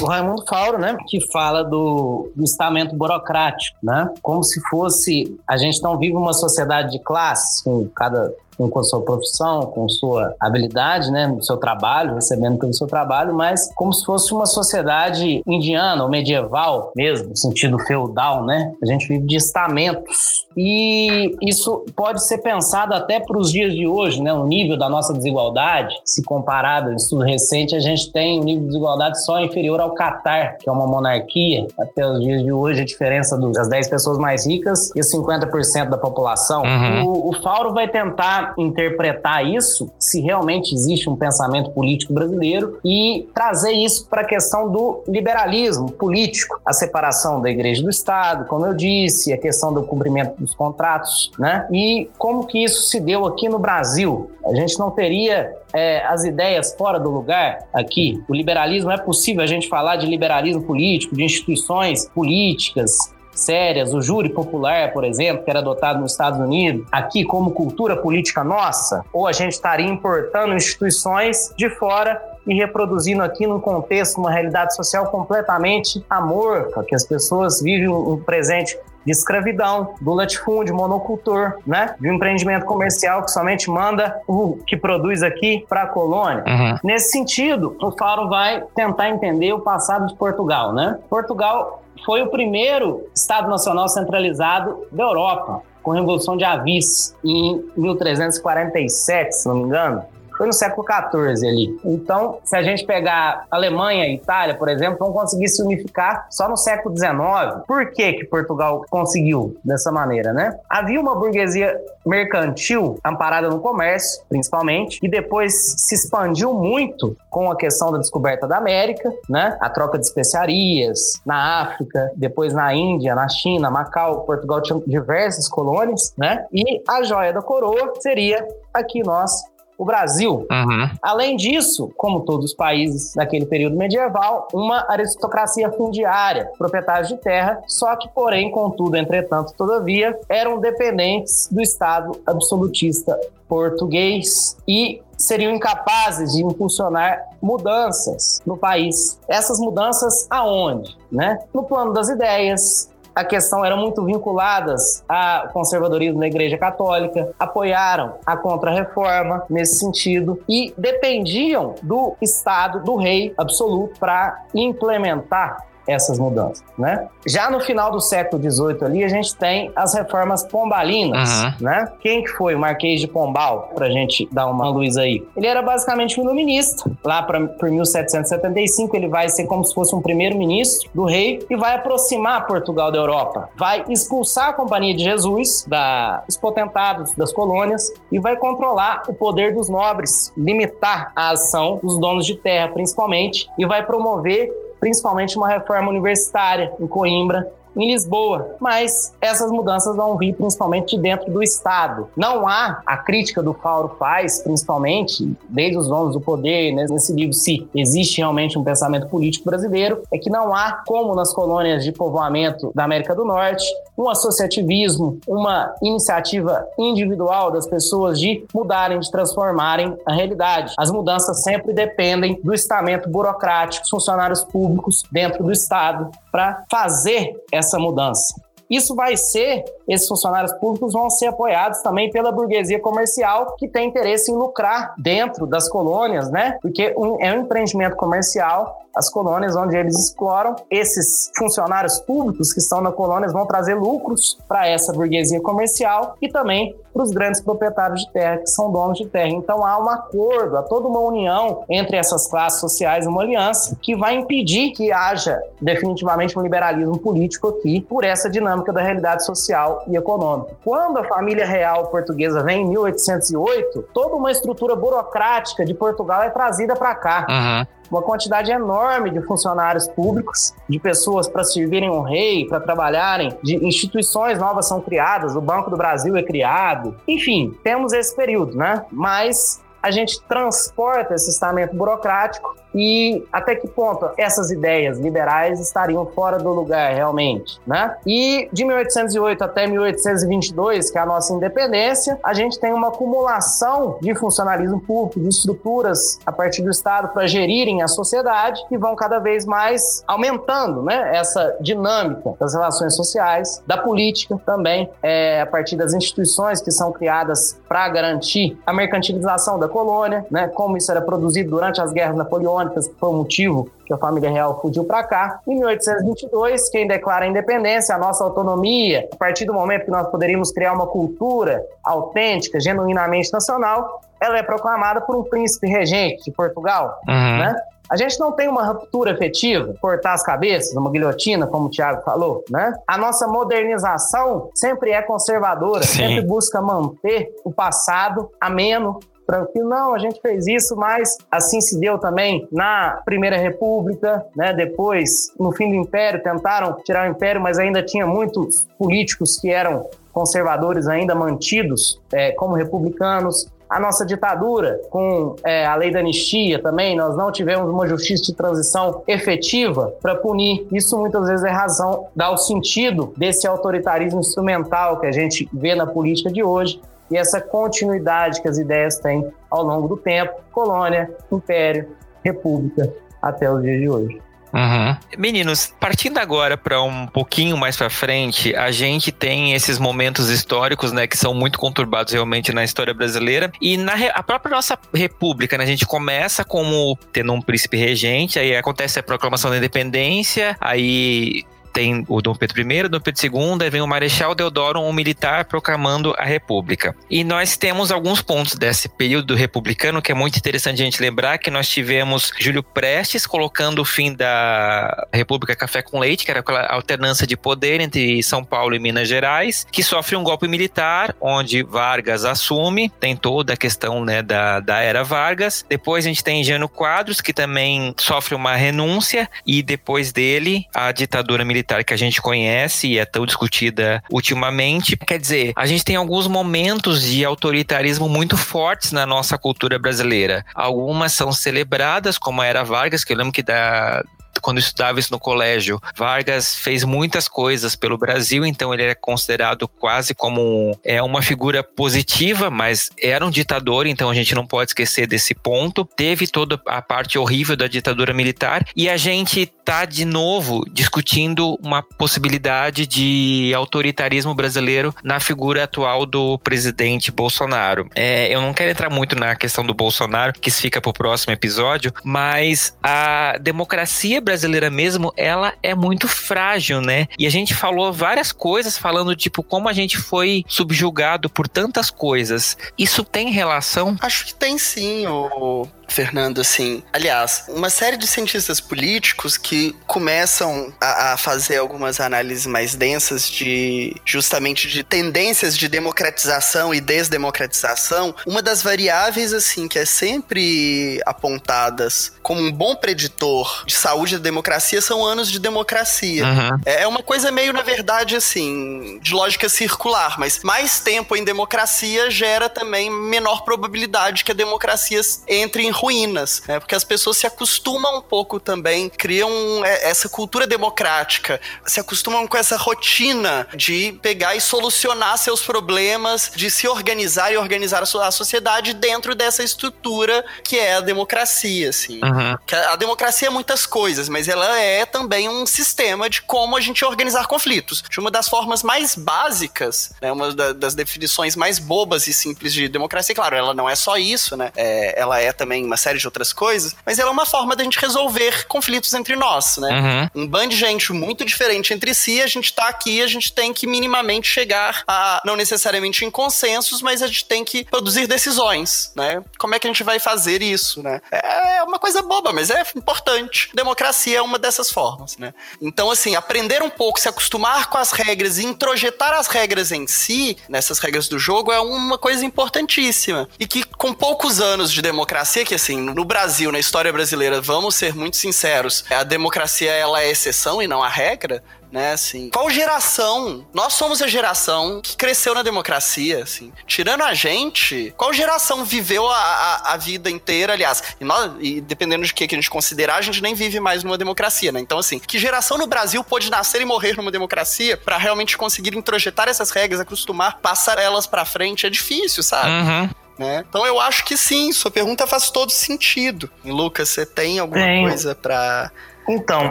o Raimundo Fauro, né? Que fala do, do estamento burocrático, né? Como se fosse. A gente não vive uma sociedade de classe, com cada com a sua profissão, com sua habilidade, né, no seu trabalho, recebendo pelo seu trabalho, mas como se fosse uma sociedade indiana ou medieval mesmo, no sentido feudal, né? A gente vive de estamentos. E isso pode ser pensado até para os dias de hoje, né? O nível da nossa desigualdade, se comparado em estudo recente, a gente tem um nível de desigualdade só inferior ao Catar, que é uma monarquia. Até os dias de hoje, a diferença das 10 pessoas mais ricas e 50% da população. Uhum. O, o Fauro vai tentar interpretar isso, se realmente existe um pensamento político brasileiro, e trazer isso para a questão do liberalismo político, a separação da igreja do Estado, como eu disse, a questão do cumprimento dos contratos, né? E como que isso se deu aqui no Brasil? A gente não teria é, as ideias fora do lugar aqui. O liberalismo é possível a gente falar de liberalismo político, de instituições políticas, sérias, o júri popular, por exemplo, que era adotado nos Estados Unidos, aqui como cultura política nossa, ou a gente estaria importando instituições de fora e reproduzindo aqui num contexto, uma realidade social completamente amorfa, que as pessoas vivem um presente de escravidão, do latifúndio, monocultor, né? De um empreendimento comercial que somente manda o que produz aqui para a colônia. Uhum. Nesse sentido, o Faro vai tentar entender o passado de Portugal, né? Portugal foi o primeiro Estado Nacional centralizado da Europa, com a Revolução de Avis, em 1347, se não me engano foi no século XIV ali. Então, se a gente pegar Alemanha e Itália, por exemplo, vão conseguir se unificar só no século XIX. Por que que Portugal conseguiu dessa maneira, né? Havia uma burguesia mercantil amparada no comércio, principalmente, e depois se expandiu muito com a questão da descoberta da América, né? A troca de especiarias na África, depois na Índia, na China, Macau, Portugal tinha diversas colônias, né? E a joia da coroa seria aqui nós o Brasil. Uhum. Além disso, como todos os países naquele período medieval, uma aristocracia fundiária, proprietários de terra, só que, porém, contudo, entretanto, todavia, eram dependentes do Estado absolutista português e seriam incapazes de impulsionar mudanças no país. Essas mudanças aonde? Né? No plano das ideias, a questão eram muito vinculadas ao conservadorismo da Igreja Católica, apoiaram a Contra-Reforma nesse sentido e dependiam do Estado, do rei absoluto, para implementar essas mudanças, né? Já no final do século XVIII ali, a gente tem as reformas pombalinas, uhum. né? Quem que foi o Marquês de Pombal, pra gente dar uma luz aí? Ele era basicamente um iluminista. Lá pra, por 1775, ele vai ser como se fosse um primeiro-ministro do rei e vai aproximar Portugal da Europa. Vai expulsar a Companhia de Jesus, da, dos potentados das colônias, e vai controlar o poder dos nobres, limitar a ação dos donos de terra, principalmente, e vai promover principalmente uma reforma universitária em Coimbra, em Lisboa. Mas essas mudanças vão vir principalmente de dentro do Estado. Não há a crítica do Fauro faz, principalmente desde os donos do poder, né, nesse livro, se existe realmente um pensamento político brasileiro, é que não há, como nas colônias de povoamento da América do Norte, um associativismo, uma iniciativa individual das pessoas de mudarem, de transformarem a realidade. As mudanças sempre dependem do estamento burocrático, funcionários públicos dentro do Estado, para fazer essa mudança. Isso vai ser, esses funcionários públicos vão ser apoiados também pela burguesia comercial que tem interesse em lucrar dentro das colônias, né? Porque é um empreendimento comercial as colônias onde eles exploram. Esses funcionários públicos que estão na colônia vão trazer lucros para essa burguesia comercial e também para os grandes proprietários de terra, que são donos de terra. Então há um acordo, há toda uma união entre essas classes sociais, uma aliança, que vai impedir que haja definitivamente um liberalismo político aqui por essa dinâmica da realidade social e econômica. Quando a família real portuguesa vem em 1808, toda uma estrutura burocrática de Portugal é trazida para cá. Uhum uma quantidade enorme de funcionários públicos, de pessoas para servirem um rei, para trabalharem, de instituições novas são criadas, o Banco do Brasil é criado. Enfim, temos esse período, né? Mas a gente transporta esse estamento burocrático e até que ponto essas ideias liberais estariam fora do lugar realmente, né? E de 1808 até 1822, que é a nossa independência, a gente tem uma acumulação de funcionalismo público, de estruturas a partir do Estado para gerirem a sociedade que vão cada vez mais aumentando, né? Essa dinâmica das relações sociais, da política também, é, a partir das instituições que são criadas para garantir a mercantilização da colônia, né? Como isso era produzido durante as guerras napoleônicas que foi o motivo que a família real fugiu para cá. Em 1822, quem declara a independência, a nossa autonomia, a partir do momento que nós poderíamos criar uma cultura autêntica, genuinamente nacional, ela é proclamada por um príncipe regente de Portugal, uhum. né? A gente não tem uma ruptura efetiva, cortar as cabeças, uma guilhotina, como o Tiago falou, né? A nossa modernização sempre é conservadora, Sim. sempre busca manter o passado ameno, tranquilo. Não, a gente fez isso, mas assim se deu também na Primeira República, né? Depois, no fim do Império, tentaram tirar o Império, mas ainda tinha muitos políticos que eram conservadores ainda mantidos é, como republicanos. A nossa ditadura, com é, a lei da anistia também, nós não tivemos uma justiça de transição efetiva para punir. Isso muitas vezes é razão, dá o sentido desse autoritarismo instrumental que a gente vê na política de hoje, e essa continuidade que as ideias têm ao longo do tempo, colônia, império, república, até os dias de hoje. Uhum. Meninos, partindo agora para um pouquinho mais para frente, a gente tem esses momentos históricos, né, que são muito conturbados realmente na história brasileira. E na a própria nossa república, né, a gente começa como tendo um príncipe regente, aí acontece a proclamação da independência, aí tem o Dom Pedro I, Dom Pedro II, aí vem o Marechal Deodoro, um militar proclamando a República. E nós temos alguns pontos desse período republicano que é muito interessante a gente lembrar que nós tivemos Júlio Prestes colocando o fim da República Café com Leite, que era aquela alternância de poder entre São Paulo e Minas Gerais, que sofre um golpe militar, onde Vargas assume, tem toda a questão né, da, da era Vargas. Depois a gente tem Jânio Quadros, que também sofre uma renúncia, e depois dele a ditadura militar militar que a gente conhece e é tão discutida ultimamente. Quer dizer, a gente tem alguns momentos de autoritarismo muito fortes na nossa cultura brasileira. Algumas são celebradas, como a Era Vargas, que eu lembro que da, quando estudava isso no colégio, Vargas fez muitas coisas pelo Brasil, então ele é considerado quase como é uma figura positiva, mas era um ditador, então a gente não pode esquecer desse ponto. Teve toda a parte horrível da ditadura militar e a gente tá de novo discutindo uma possibilidade de autoritarismo brasileiro na figura atual do presidente Bolsonaro. É, eu não quero entrar muito na questão do Bolsonaro, que isso fica para o próximo episódio, mas a democracia brasileira mesmo, ela é muito frágil, né? E a gente falou várias coisas falando, tipo, como a gente foi subjugado por tantas coisas. Isso tem relação? Acho que tem sim. O, Fernando, assim. Aliás, uma série de cientistas políticos que começam a, a, fazer algumas análises mais densas de justamente de tendências de democratização e desdemocratização. Uma das variáveis, assim, que é sempre apontadas como um bom preditor de saúde da democracia são anos de democracia. Uhum. É, é uma coisa meio, na verdade, assim, de lógica circular, mas mais tempo em democracia gera também menor probabilidade que a democracia entre em ruínas, né? Porque as pessoas se acostumam um pouco também, criam é, essa cultura democrática, se acostumam com essa rotina de pegar e solucionar seus problemas, de se organizar e organizar a sociedade dentro dessa estrutura que é a democracia, assim. Uhum. A democracia é muitas coisas, mas ela é também um sistema de como a gente organizar conflitos. De uma das formas mais básicas, né, uma das definições mais bobas e simples de democracia, claro, ela não é só isso, né? É, ela é também uma série de outras coisas, mas ela é uma forma da gente resolver conflitos entre nós, né? Uhum. Um bando de gente muito diferente entre si, a gente tá aqui, a gente tem que minimamente chegar a, não necessariamente em consensos, mas a gente tem que produzir decisões, né? Como é que a gente vai fazer isso, né? É uma coisa boba, mas é importante. Democracia é uma dessas formas, né? Então, assim, aprender um pouco, se acostumar com as regras e introjetar as regras em si, nessas regras do jogo, é uma coisa importantíssima. E que com poucos anos de democracia, que assim, no Brasil, na história brasileira, vamos ser muito sinceros, a democracia ela é exceção e não a regra, né, assim. Qual geração? Nós somos a geração que cresceu na democracia, assim. Tirando a gente, qual geração viveu a, a, a vida inteira, aliás, e, nós, e dependendo de que, que a gente considerar, a gente nem vive mais numa democracia, né? Então, assim, que geração no Brasil pôde nascer e morrer numa democracia para realmente conseguir introjetar essas regras, acostumar, passar elas para frente? É difícil, sabe? Uhum. Né? Então eu acho que sim, sua pergunta faz todo sentido. Lucas, você tem alguma coisa para então,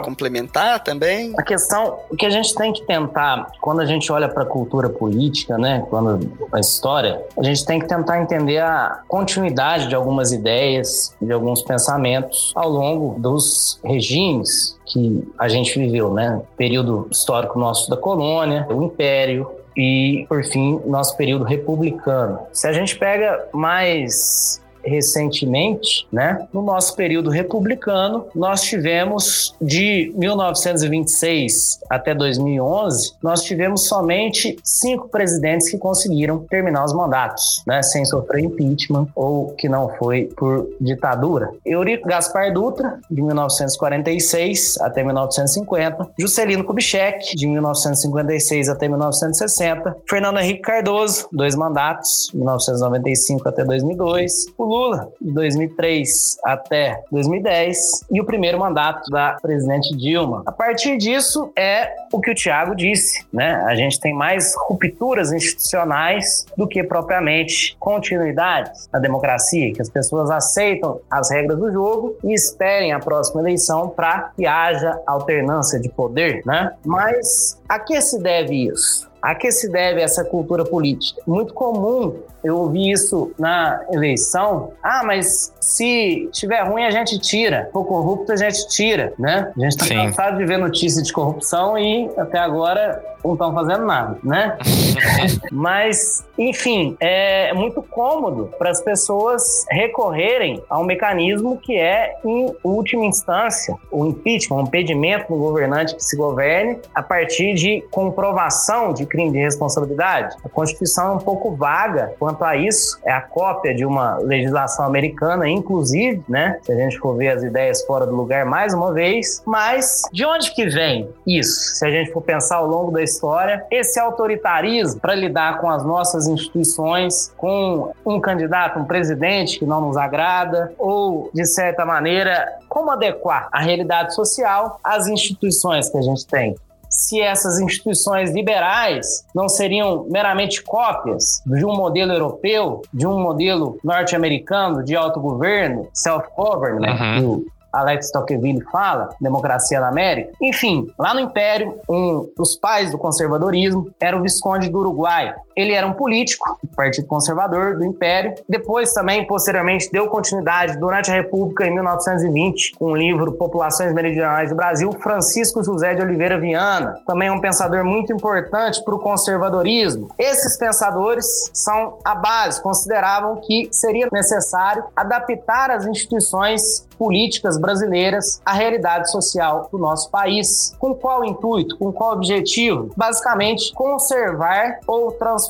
complementar também? A questão, o que a gente tem que tentar, quando a gente olha para a cultura política, né, quando a história, a gente tem que tentar entender a continuidade de algumas ideias, de alguns pensamentos ao longo dos regimes que a gente viveu, né? Período histórico nosso da colônia, o império, e, por fim, nosso período republicano. Se a gente pega mais recentemente, né? No nosso período republicano, nós tivemos de 1926 até 2011, nós tivemos somente cinco presidentes que conseguiram terminar os mandatos, né? Sem sofrer impeachment ou que não foi por ditadura. Eurico Gaspar Dutra, de 1946 até 1950, Juscelino Kubitschek, de 1956 até 1960, Fernando Henrique Cardoso, dois mandatos, 1995 até 2002, o Lula, de 2003 até 2010, e o primeiro mandato da presidente Dilma. A partir disso, é o que o Tiago disse, né? A gente tem mais rupturas institucionais do que propriamente continuidades na democracia, que as pessoas aceitam as regras do jogo e esperem a próxima eleição para que haja alternância de poder, né? Mas a que se deve isso? A que se deve essa cultura política? Muito comum eu ouvi isso na eleição. Ah, mas se tiver ruim, a gente tira. For corrupto, a gente tira, né? A gente tá Sim. cansado de ver notícias de corrupção e até agora não estão fazendo nada, né? [laughs] mas, enfim, é muito cômodo para as pessoas recorrerem a um mecanismo que é, em última instância, o impeachment, um impedimento do governante que se governe a partir de comprovação de crime de responsabilidade. A Constituição é um pouco vaga quanto a isso, é a cópia de uma legislação americana, inclusive, né? Se a gente for ver as ideias fora do lugar mais uma vez, mas de onde que vem isso? Se a gente for pensar ao longo da história, esse autoritarismo para lidar com as nossas instituições, com um candidato, um presidente que não nos agrada, ou de certa maneira, como adequar a realidade social às instituições que a gente tem se essas instituições liberais não seriam meramente cópias de um modelo europeu, de um modelo norte-americano de autogoverno, self-government, uhum. Alex Tocqueville fala, Democracia na América. Enfim, lá no Império, um dos pais do conservadorismo era o Visconde do Uruguai. Ele era um político do Partido Conservador do Império. Depois também, posteriormente, deu continuidade durante a República em 1920 com o livro Populações Meridionais do Brasil, Francisco José de Oliveira Viana. Também um pensador muito importante para o conservadorismo. Esses pensadores são a base, consideravam que seria necessário adaptar as instituições políticas brasileiras à realidade social do nosso país. Com qual intuito? Com qual objetivo? Basicamente, conservar ou transformar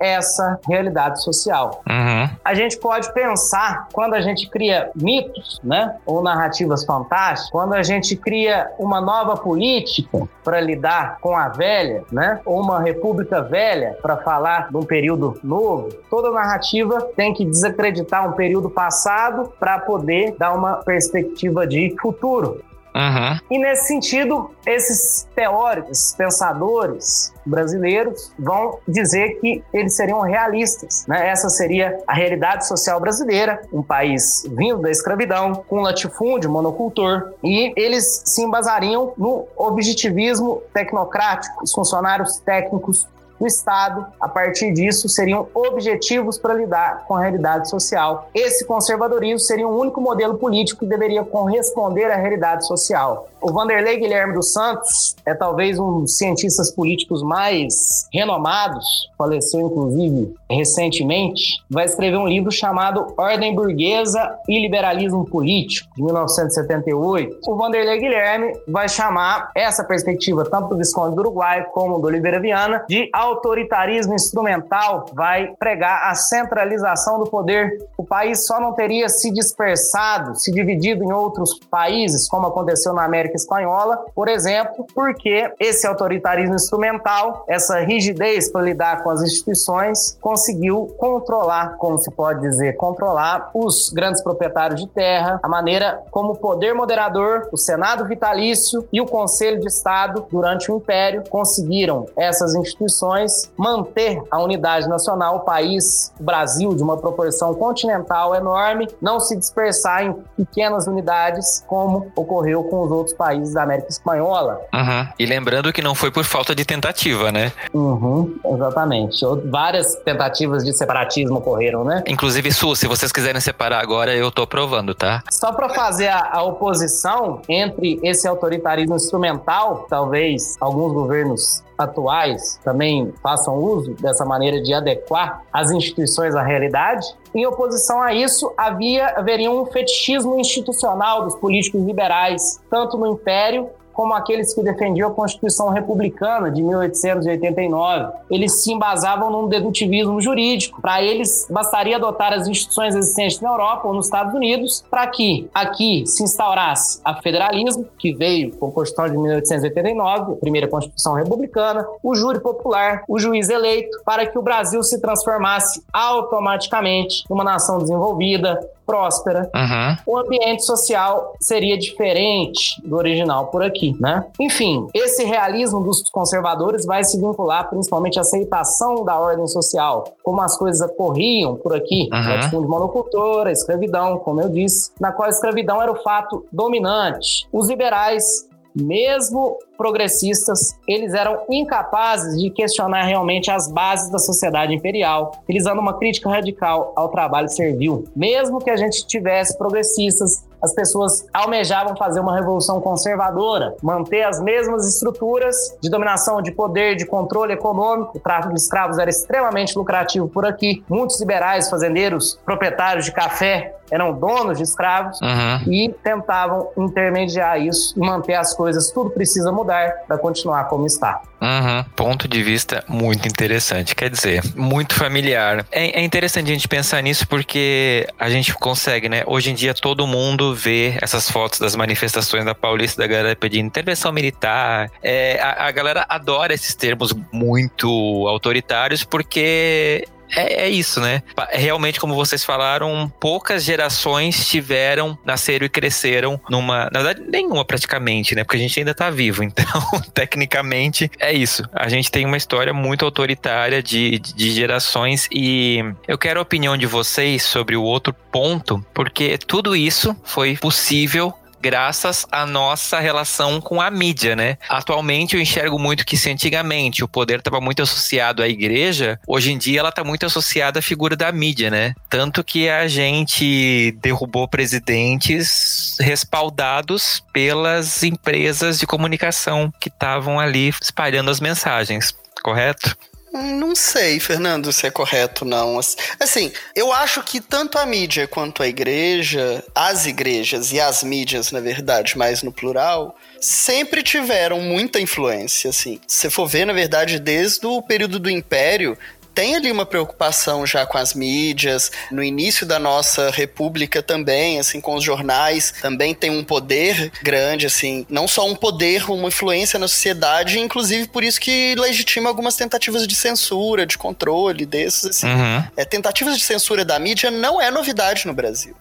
essa realidade social. Uhum. A gente pode pensar, quando a gente cria mitos, né, ou narrativas fantásticas, quando a gente cria uma nova política para lidar com a velha, né, ou uma república velha para falar de um período novo, toda narrativa tem que desacreditar um período passado para poder dar uma perspectiva de futuro. Uhum. E nesse sentido, esses teóricos, pensadores brasileiros vão dizer que eles seriam realistas. Né? Essa seria a realidade social brasileira, um país vindo da escravidão, com latifúndio, monocultor, e eles se embasariam no objetivismo tecnocrático, os funcionários técnicos do Estado, a partir disso, seriam objetivos para lidar com a realidade social. Esse conservadorismo seria o único modelo político que deveria corresponder à realidade social. O Vanderlei Guilherme dos Santos é talvez um dos cientistas políticos mais renomados, faleceu inclusive recentemente, vai escrever um livro chamado Ordem Burguesa e Liberalismo Político, de 1978. O Vanderlei Guilherme vai chamar essa perspectiva, tanto do Visconde do Uruguai como do Oliveira Viana, de autoritarismo instrumental, vai pregar a centralização do poder. O país só não teria se dispersado, se dividido em outros países, como aconteceu na América Espanhola, por exemplo, porque esse autoritarismo instrumental, essa rigidez para lidar com as instituições, conseguiu controlar, como se pode dizer, controlar os grandes proprietários de terra, a maneira como o poder moderador, o Senado vitalício e o Conselho de Estado, durante o Império, conseguiram essas instituições manter a unidade nacional, o país, o Brasil, de uma proporção continental enorme, não se dispersar em pequenas unidades, como ocorreu com os outros países da América Espanhola. Uhum. E lembrando que não foi por falta de tentativa, né? Uhum, exatamente. Várias tentativas de separatismo ocorreram, né? Inclusive, Su, se vocês quiserem separar agora, eu tô aprovando, tá? Só para fazer a, a oposição entre esse autoritarismo instrumental, talvez alguns governos atuais também façam uso dessa maneira de adequar as instituições à realidade. Em oposição a isso, havia haveria um fetichismo institucional dos políticos liberais, tanto no Império como aqueles que defendiam a Constituição Republicana de 1889. Eles se embasavam num dedutivismo jurídico. Para eles, bastaria adotar as instituições existentes na Europa ou nos Estados Unidos para que aqui se instaurasse a federalismo, que veio com a Constituição de 1889, a primeira Constituição Republicana, o júri popular, o juiz eleito, para que o Brasil se transformasse automaticamente numa nação desenvolvida, próspera. Uhum. O ambiente social seria diferente do original por aqui, né? Enfim, esse realismo dos conservadores vai se vincular principalmente à aceitação da ordem social, como as coisas ocorriam por aqui, uhum. latifúndio monocultura, escravidão, como eu disse, na qual a escravidão era o fato dominante. Os liberais mesmo progressistas, eles eram incapazes de questionar realmente as bases da sociedade imperial, utilizando uma crítica radical ao trabalho servil. Mesmo que a gente tivesse progressistas as pessoas almejavam fazer uma revolução conservadora, manter as mesmas estruturas de dominação de poder, de controle econômico. O tráfico de escravos era extremamente lucrativo por aqui. Muitos liberais, fazendeiros, proprietários de café eram donos de escravos uhum. e tentavam intermediar isso e manter as coisas. Tudo precisa mudar para continuar como está. Uhum. Ponto de vista muito interessante. Quer dizer, muito familiar. É, é interessante a gente pensar nisso porque a gente consegue, né? Hoje em dia todo mundo vê essas fotos das manifestações da Paulista da galera pedindo intervenção militar. É, a, a galera adora esses termos muito autoritários porque é, é, isso, né? Realmente, como vocês falaram, poucas gerações tiveram, nasceram e cresceram numa. Na verdade, nenhuma praticamente, né? Porque a gente ainda tá vivo. [laughs] Então, tecnicamente, é isso. A gente tem uma história muito autoritária de, de gerações e eu quero a opinião de vocês sobre o outro ponto, porque tudo isso foi possível graças à nossa relação com a mídia, né? Atualmente eu enxergo muito que se antigamente o poder estava muito associado à igreja, hoje em dia ela está muito associada à figura da mídia, né? Tanto que a gente derrubou presidentes respaldados pelas empresas de comunicação que estavam ali espalhando as mensagens, correto? Não sei, Fernando, se é correto não. Assim, eu acho que tanto a mídia quanto a igreja, as igrejas e as mídias, na verdade, mais no plural, sempre tiveram muita influência, assim. Se for ver, na verdade, desde o período do Império, tem ali uma preocupação já com as mídias, no início da nossa república também, assim, com os jornais, também tem um poder grande, assim, não só um poder, uma influência na sociedade, inclusive por isso que legitima algumas tentativas de censura, de controle desses, assim. Uhum. É, tentativas de censura da mídia não é novidade no Brasil.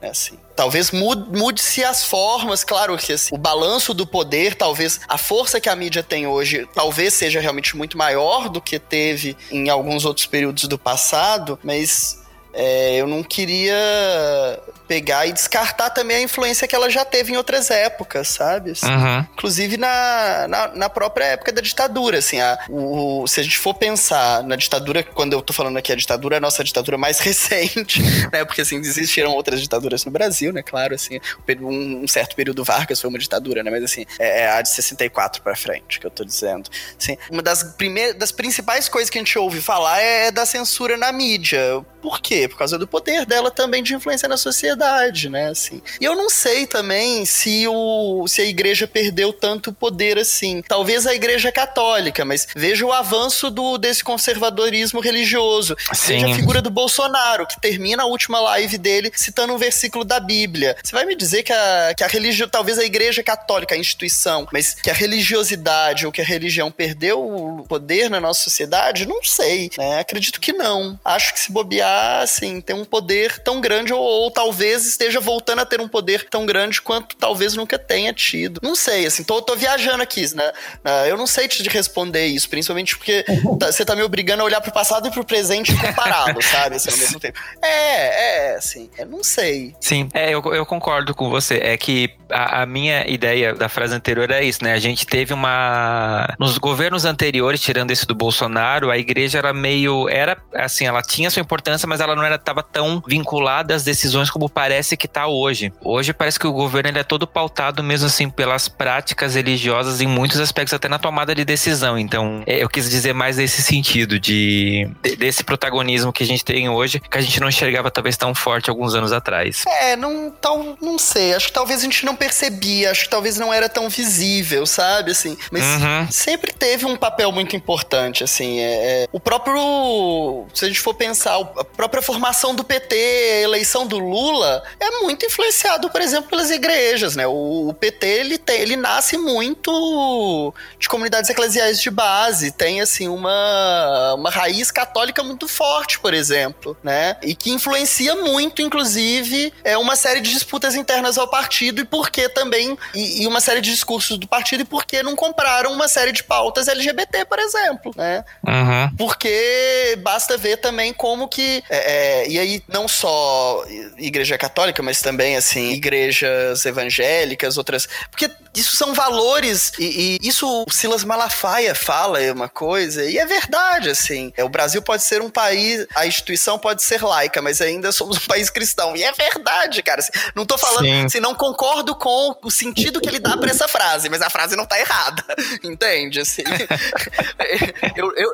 É assim. Talvez mude-se as formas, claro que assim, o balanço do poder, talvez a força que a mídia tem hoje, talvez seja realmente muito maior do que teve em alguns outros períodos do passado, mas é, eu não queria pegar e descartar também a influência que ela já teve em outras épocas, sabe? Assim, uhum. Inclusive na, na, na, própria época da ditadura, assim, a, o, se a gente for pensar na ditadura, quando eu tô falando aqui a ditadura, é a nossa ditadura mais [laughs] recente, né? Porque, assim, existiram outras ditaduras no Brasil, né? Claro, assim, um, um certo período Vargas foi uma ditadura, né? Mas, assim, é, é a de 64 para frente que eu tô dizendo. Assim, uma das, primeiras, das principais coisas que a gente ouve falar é da censura na mídia. Por quê? Por causa do poder dela também de influência na sociedade, né? Assim. E eu não sei também se, o, se a igreja perdeu tanto poder assim. Talvez a igreja católica, mas veja o avanço do, desse conservadorismo religioso. Sim. Veja a figura do Bolsonaro, que termina a última live dele citando um versículo da Bíblia. Você vai me dizer que a, que a religião, talvez a igreja católica, a instituição, mas que a religiosidade ou que a religião perdeu o poder na nossa sociedade? Não sei, né? Acredito que não. Acho que se bobear assim, ter um poder tão grande, ou, ou, talvez esteja voltando a ter um poder tão grande quanto talvez nunca tenha tido. Não sei, assim, tô, tô viajando aqui, né? Ah, eu não sei te responder isso, principalmente porque [laughs] tá, você tá me obrigando a olhar pro passado e pro presente e compará-lo, sabe? Assim, ao mesmo [laughs] tempo. É, é, assim, eu não sei. Sim, é, eu, eu concordo com você. É que a, a, minha ideia da frase anterior é isso, né? A gente teve uma. Nos governos anteriores, tirando esse do Bolsonaro, a igreja era meio. Era assim, ela tinha sua importância, mas ela não era tava tão vinculada às decisões como parece que tá hoje. Hoje parece que o governo ele é todo pautado mesmo assim pelas práticas religiosas em muitos aspectos, até na tomada de decisão. Então, é, eu quis dizer mais nesse sentido, de, desse protagonismo que a gente tem hoje, que a gente não enxergava talvez tão forte alguns anos atrás. É, não, tal, não sei. Acho que talvez a gente não percebia, acho que talvez não era tão visível, sabe? Assim, mas uhum. sempre teve um papel muito importante, assim. É, é, o próprio. Se a gente for pensar, a própria formação do PT, a eleição do Lula, é muito influenciado, por exemplo, pelas igrejas, né? O, o PT, ele, tem, ele nasce muito de comunidades eclesiais de base, tem, assim, uma, uma raiz católica muito forte, por exemplo, né? E que influencia muito, inclusive, é uma série de disputas internas ao partido e por porque também. E, e, uma série de discursos do partido, e porque não compraram uma série de pautas LGBT, por exemplo, né? Uhum. Porque basta ver também como que. É, é, e aí, não só igreja católica, mas também, assim, igrejas evangélicas, outras. Porque isso são valores, e, e, isso o Silas Malafaia fala é uma coisa, e é verdade, assim. É, o Brasil pode ser um país, a instituição pode ser laica, mas ainda somos um país cristão. E é verdade, cara. Assim, não tô falando, Sim. assim, não concordo com o sentido que ele dá para essa frase, mas a frase não tá errada, [laughs] entende? Assim, [laughs] eu, eu,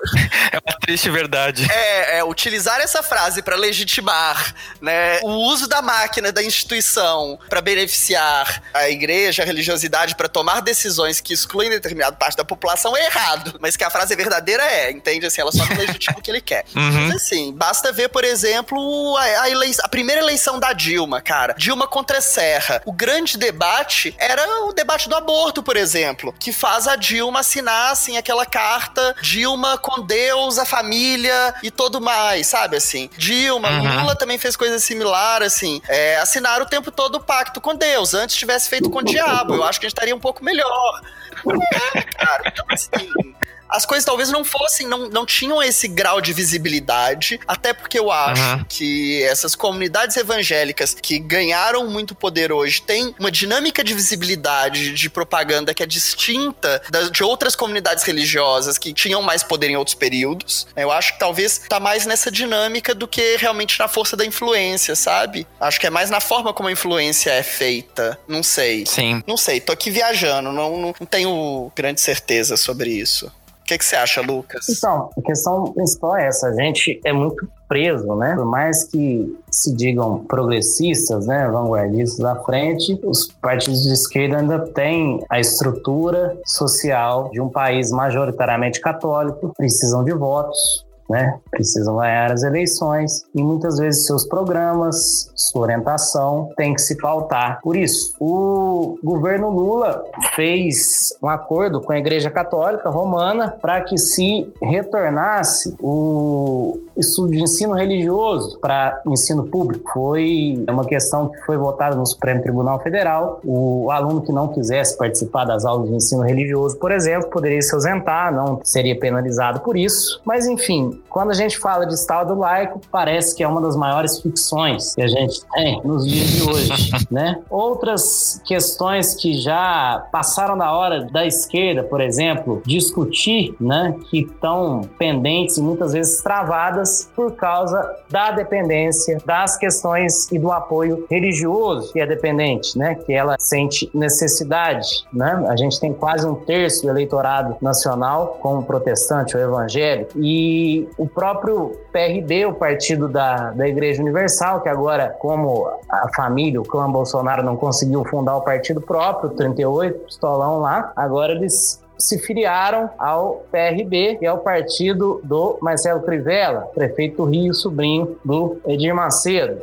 é uma triste verdade. É, é utilizar essa frase para legitimar né, o uso da máquina da instituição para beneficiar a igreja, a religiosidade, para tomar decisões que excluem determinada parte da população é errado, mas que a frase verdadeira é, entende? Assim, ela só não legitima o que ele quer. Uhum. Mas assim, basta ver, por exemplo, a, a, eleição, a primeira eleição da Dilma, cara. Dilma contra Serra. O grande debate era o debate do aborto, por exemplo, que faz a Dilma assinar, assim, aquela carta Dilma com Deus, a família e tudo mais, sabe, assim. Dilma, uhum. Lula também fez coisa similar, assim, é, assinaram o tempo todo o pacto com Deus, antes tivesse feito com o diabo, eu acho que a gente estaria um pouco melhor. É, cara, então assim as coisas talvez não fossem, não, não tinham esse grau de visibilidade, até porque eu acho uhum. que essas comunidades evangélicas que ganharam muito poder hoje têm uma dinâmica de visibilidade de propaganda que é distinta das, de outras comunidades religiosas que tinham mais poder em outros períodos. Eu acho que talvez tá mais nessa dinâmica do que realmente na força da influência, sabe? Acho que é mais na forma como a influência é feita. Não sei. Sim. Não sei, tô aqui viajando, não, não tenho grande certeza sobre isso. Que, que você acha, Lucas? Então, a questão principal é essa. A gente é muito preso, né? Por mais que se digam progressistas, né, vanguardistas à frente, os partidos de esquerda ainda têm a estrutura social de um país majoritariamente católico, precisam de votos, né? Precisam ganhar as eleições e muitas vezes seus programas, sua orientação tem que se pautar por isso. O governo Lula fez um acordo com a Igreja Católica Romana para que se retornasse o estudo de ensino religioso para ensino público. Foi uma questão que foi votada no Supremo Tribunal Federal. O aluno que não quisesse participar das aulas de ensino religioso, por exemplo, poderia se ausentar, não seria penalizado por isso. Mas enfim, quando a gente fala de Estado laico, parece que é uma das maiores ficções que a gente tem nos dias de hoje, [laughs] né? Outras questões que já passaram da hora da esquerda, por exemplo, discutir, né, que estão pendentes e muitas vezes travadas por causa da dependência, das questões e do apoio religioso que é dependente, né, que ela sente necessidade, né? A gente tem quase um terço do eleitorado nacional como protestante ou evangélico e o próprio PRD, o partido da, da Igreja Universal, que agora, como a família, o clã Bolsonaro não conseguiu fundar o partido próprio, 38, pistolão lá, agora eles se filiaram ao PRB, que é o partido do Marcelo Crivella, prefeito do Rio, sobrinho do Edir Macedo.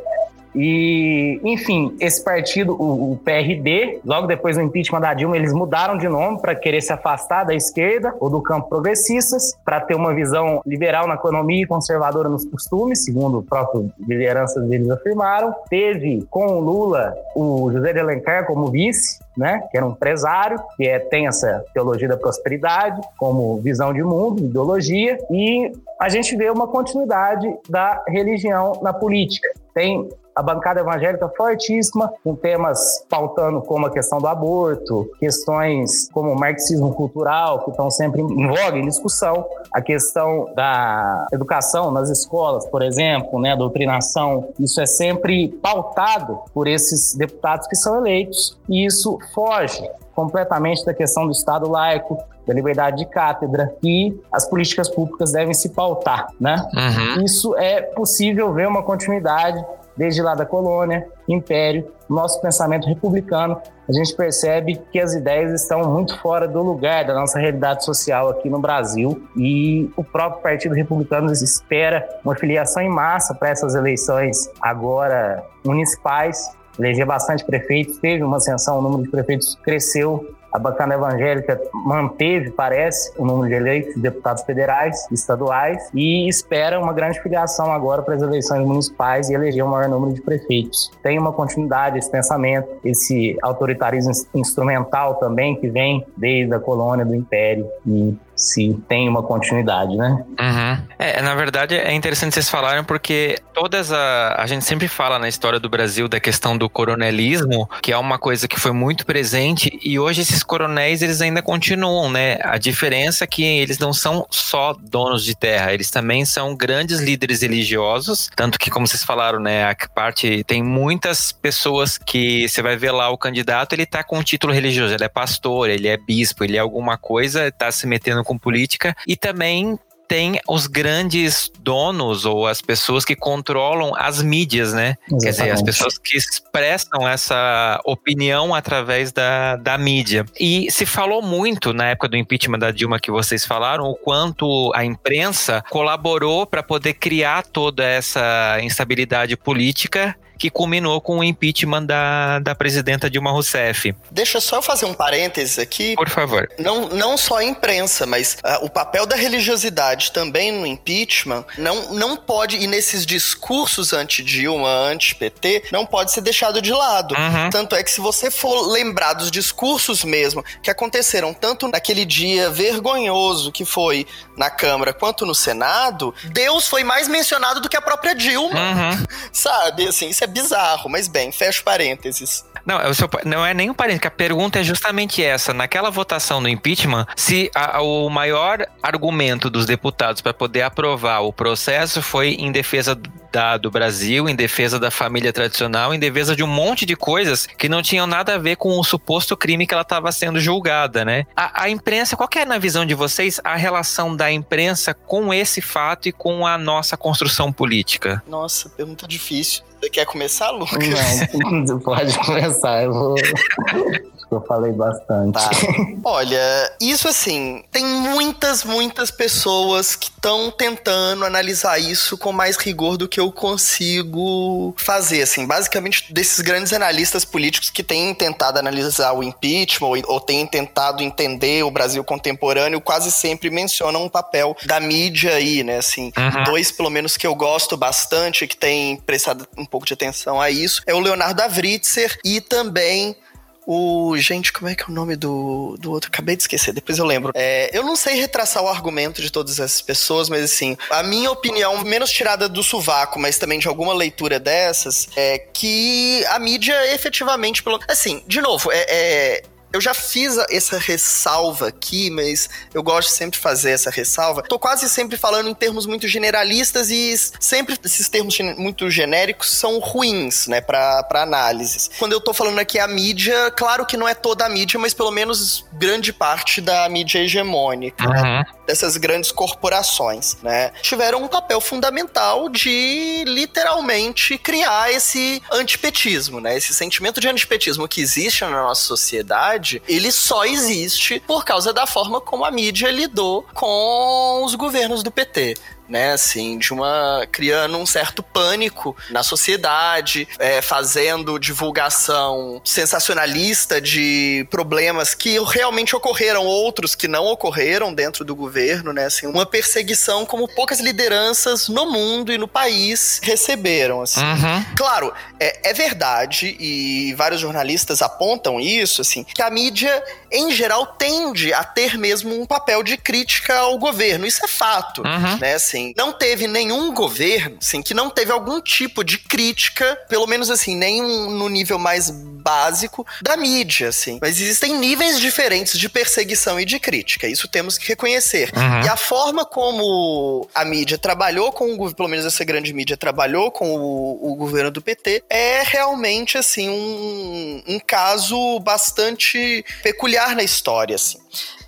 E, enfim, esse partido, o, o, PRD, logo depois do impeachment da Dilma, eles mudaram de nome para querer se afastar da esquerda ou do campo progressistas, para ter uma visão liberal na economia e conservadora nos costumes, segundo o próprio lideranças deles afirmaram. Teve com o Lula o José de Alencar como vice, né, que era um empresário, que é, tem essa teologia da prosperidade como visão de mundo, ideologia, e a gente vê uma continuidade da religião na política. Tem a bancada evangélica fortíssima, com temas pautando como a questão do aborto, questões como o marxismo cultural, que estão sempre em voga, em discussão, a questão da educação nas escolas, por exemplo, né, a doutrinação, isso é sempre pautado por esses deputados que são eleitos, e isso foge completamente da questão do Estado laico, da liberdade de cátedra e as políticas públicas devem se pautar, né? Uhum. Isso é possível ver uma continuidade desde lá da colônia, império, nosso pensamento republicano, a gente percebe que as ideias estão muito fora do lugar da nossa realidade social aqui no Brasil e o próprio Partido Republicano espera uma filiação em massa para essas eleições agora municipais, eleger bastante prefeitos, teve uma ascensão, o número de prefeitos cresceu a bancada evangélica manteve, parece, o número de eleitos de deputados federais, estaduais, e espera uma grande filiação agora para as eleições municipais e eleger o maior número de prefeitos. Tem uma continuidade esse pensamento, esse autoritarismo instrumental também que vem desde a colônia do Império e se tem uma continuidade, né? Uhum. É, na verdade, é interessante vocês falarem porque todas a. A gente sempre fala na história do Brasil da questão do coronelismo, que é uma coisa que foi muito presente, e hoje esses coronéis eles ainda continuam, né? A diferença é que eles não são só donos de terra, eles também são grandes líderes religiosos, tanto que, como vocês falaram, né? A parte tem muitas pessoas que você vai ver lá o candidato, ele tá com um título religioso, ele é pastor, ele é bispo, ele é alguma coisa, tá se metendo com política e também tem os grandes donos ou as pessoas que controlam as mídias, né? Exatamente. Quer dizer, as pessoas que expressam essa opinião através da, da mídia. E se falou muito na época do impeachment da Dilma que vocês falaram, o quanto a imprensa colaborou para poder criar toda essa instabilidade política que culminou com o impeachment da, da presidenta Dilma Rousseff. Deixa só eu fazer um parênteses aqui. Por favor. Não, não só a imprensa, mas uh, o papel da religiosidade também no impeachment não, não pode, e nesses discursos anti-Dilma, anti-PT, não pode ser deixado de lado. Uhum. Tanto é que se você for lembrar dos discursos mesmo que aconteceram tanto naquele dia vergonhoso que foi na Câmara quanto no Senado, Deus foi mais mencionado do que a própria Dilma. Uhum. [laughs] Sabe? Assim, isso é bizarro, mas bem, fecho parênteses. Não, é seu, não é nem um parênteses, a pergunta é justamente essa. Naquela votação do impeachment, se a, o maior argumento dos deputados para poder aprovar o processo foi em defesa da, do Brasil, em defesa da família tradicional, em defesa de um monte de coisas que não tinham nada a ver com o suposto crime que ela estava sendo julgada, né? A, a imprensa, qual é na visão de vocês a relação da imprensa com esse fato e com a nossa construção política? Nossa, pergunta difícil. Quer começar, Lucas? Não, [laughs] pode começar. Eu vou. Eu falei bastante. Tá. [laughs] Olha, isso assim, tem muitas, muitas pessoas que estão tentando analisar isso com mais rigor do que eu consigo fazer, assim. Basicamente, desses grandes analistas políticos que têm tentado analisar o impeachment ou, ou têm tentado entender o Brasil contemporâneo, quase sempre mencionam o papel da mídia aí, né? Assim, uhum. dois, pelo menos, que eu gosto bastante, que têm prestado um pouco de atenção a isso, é o Leonardo Avritzer e também o. Gente, como é que é o nome do, do outro? Acabei de esquecer, depois eu lembro. É, eu não sei retraçar o argumento de todas essas pessoas, mas assim, a minha opinião, menos tirada do sovaco, mas também de alguma leitura dessas, é que a mídia efetivamente, pelo. Assim, de novo, é, é eu já fiz essa ressalva aqui, mas eu gosto sempre de fazer essa ressalva. Tô quase sempre falando em termos muito generalistas e sempre esses termos muito genéricos são ruins, né, para análises. Quando eu tô falando aqui a mídia, claro que não é toda a mídia, mas pelo menos grande parte da mídia hegemônica. Uhum. Né? dessas grandes corporações, né? Tiveram um papel fundamental de literalmente criar esse antipetismo, né? Esse sentimento de antipetismo que existe na nossa sociedade, ele só existe por causa da forma como a mídia lidou com os governos do PT né? Assim, de uma. criando um certo pânico na sociedade, é, fazendo divulgação sensacionalista de problemas que realmente ocorreram, outros que não ocorreram dentro do governo, né? Assim, uma perseguição como poucas lideranças no mundo e no país receberam. Assim. Uhum. Claro, é, é verdade, e vários jornalistas apontam isso, assim, que a mídia, em geral, tende a ter mesmo um papel de crítica ao governo. Isso é fato, uhum. né? Assim, não teve nenhum governo, assim, que não teve algum tipo de crítica, pelo menos assim, nem no nível mais básico da mídia, assim. Mas existem níveis diferentes de perseguição e de crítica, isso temos que reconhecer. Uhum. E a forma como a mídia trabalhou com o pelo menos essa grande mídia trabalhou com o, o governo do PT, é realmente, assim, um, um caso bastante peculiar na história, assim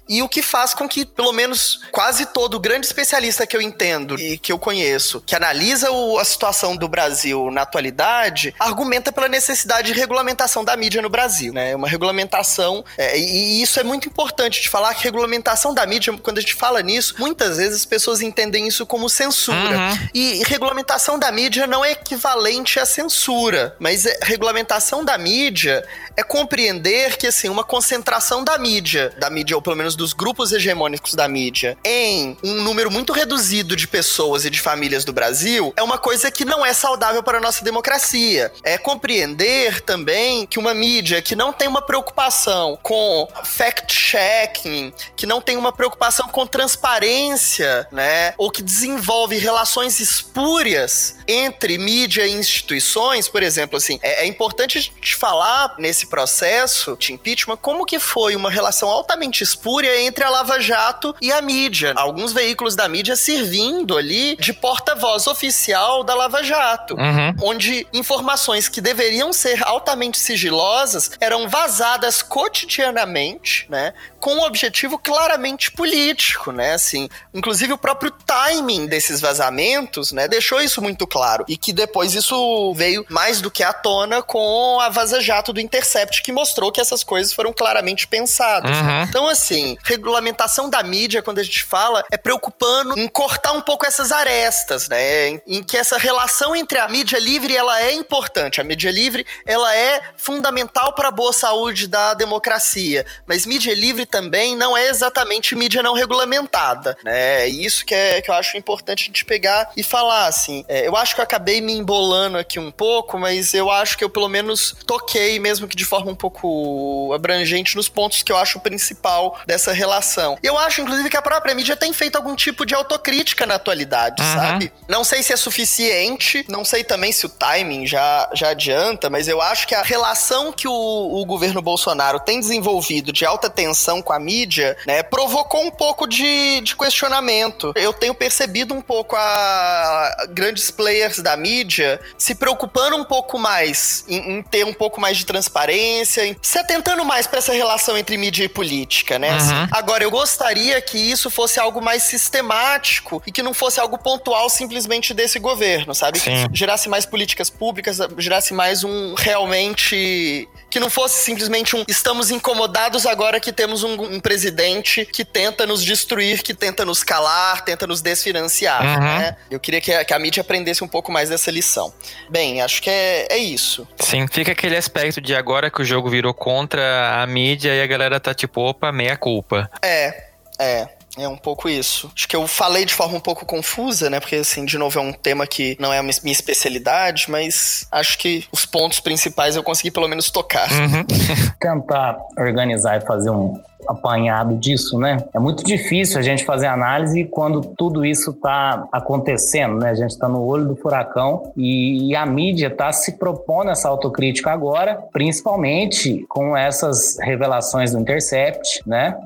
e o que faz com que, pelo menos, quase todo grande especialista que eu entendo e que eu conheço, que analisa o, a situação do Brasil na atualidade, argumenta pela necessidade de regulamentação da mídia no Brasil, né? Uma regulamentação, é, e isso é muito importante de falar que regulamentação da mídia, quando a gente fala nisso, muitas vezes as pessoas entendem isso como censura. Uhum. E regulamentação da mídia não é equivalente à censura, mas é, regulamentação da mídia é compreender que, assim, uma concentração da mídia, da mídia, ou pelo menos dos grupos hegemônicos da mídia, em um número muito reduzido de pessoas e de famílias do Brasil, é uma coisa que não é saudável para a nossa democracia. É compreender também que uma mídia que não tem uma preocupação com fact-checking, que não tem uma preocupação com transparência, né, ou que desenvolve relações espúrias entre mídia e instituições, por exemplo, assim, é, é importante te falar nesse esse processo de impeachment, como que foi uma relação altamente espúria entre a Lava Jato e a mídia. Alguns veículos da mídia servindo ali de porta-voz oficial da Lava Jato, uhum. onde informações que deveriam ser altamente sigilosas eram vazadas cotidianamente, né? Com um objetivo claramente político, né? Assim, inclusive o próprio timing desses vazamentos, né? Deixou isso muito claro. E que depois isso veio mais do que à tona com a Vaza Jato do Intercept Intercept que mostrou que essas coisas foram claramente pensadas. Uhum. Então, assim, regulamentação da mídia, quando a gente fala, é preocupando em cortar um pouco essas arestas, né? Em, em que essa relação entre a mídia livre ela é importante. A mídia livre ela é fundamental para a boa saúde da democracia, mas mídia livre também não é exatamente mídia não regulamentada, né? Isso que, é, que eu acho importante a gente pegar e falar, assim. É, eu acho que eu acabei me embolando aqui um pouco, mas eu acho que eu pelo menos toquei, mesmo que de forma um pouco abrangente, nos pontos que eu acho principal dessa relação. Eu acho, inclusive, que a própria mídia tem feito algum tipo de autocrítica na atualidade, uhum. sabe? Não sei se é suficiente, não sei também se o timing já, já adianta, mas eu acho que a relação que o, o governo Bolsonaro tem desenvolvido de alta tensão com a mídia, né, provocou um pouco de, de questionamento. Eu tenho percebido um pouco a grandes players da mídia se preocupando um pouco mais em, em ter um pouco mais de transparência, em, se atentando mais para essa relação entre mídia e política, né? Uhum. Agora, eu gostaria que isso fosse algo mais sistemático e que não fosse algo pontual simplesmente desse governo, sabe? Sim. Que gerasse mais políticas públicas, gerasse mais um realmente que não fosse simplesmente um estamos incomodados agora que temos um, um presidente que tenta nos destruir, que tenta nos calar, tenta nos desfinanciar, uhum. né? Eu queria que a, que a, mídia aprendesse um pouco mais dessa lição. Bem, acho que é, é isso. Sim, fica aquele aspecto de agora que o jogo virou contra a mídia e a galera tá tipo, opa, meia culpa. É, é. É um pouco isso. Acho que eu falei de forma um pouco confusa, né? Porque, assim, de novo, é um tema que não é a minha especialidade, mas acho que os pontos principais eu consegui pelo menos tocar. Uhum. [laughs] Tentar organizar e fazer um, apanhado disso, né? É muito difícil a gente fazer análise quando tudo isso está acontecendo, né? A gente está no olho do furacão e, a mídia está se propondo essa autocrítica agora, principalmente com essas revelações do Intercept, né?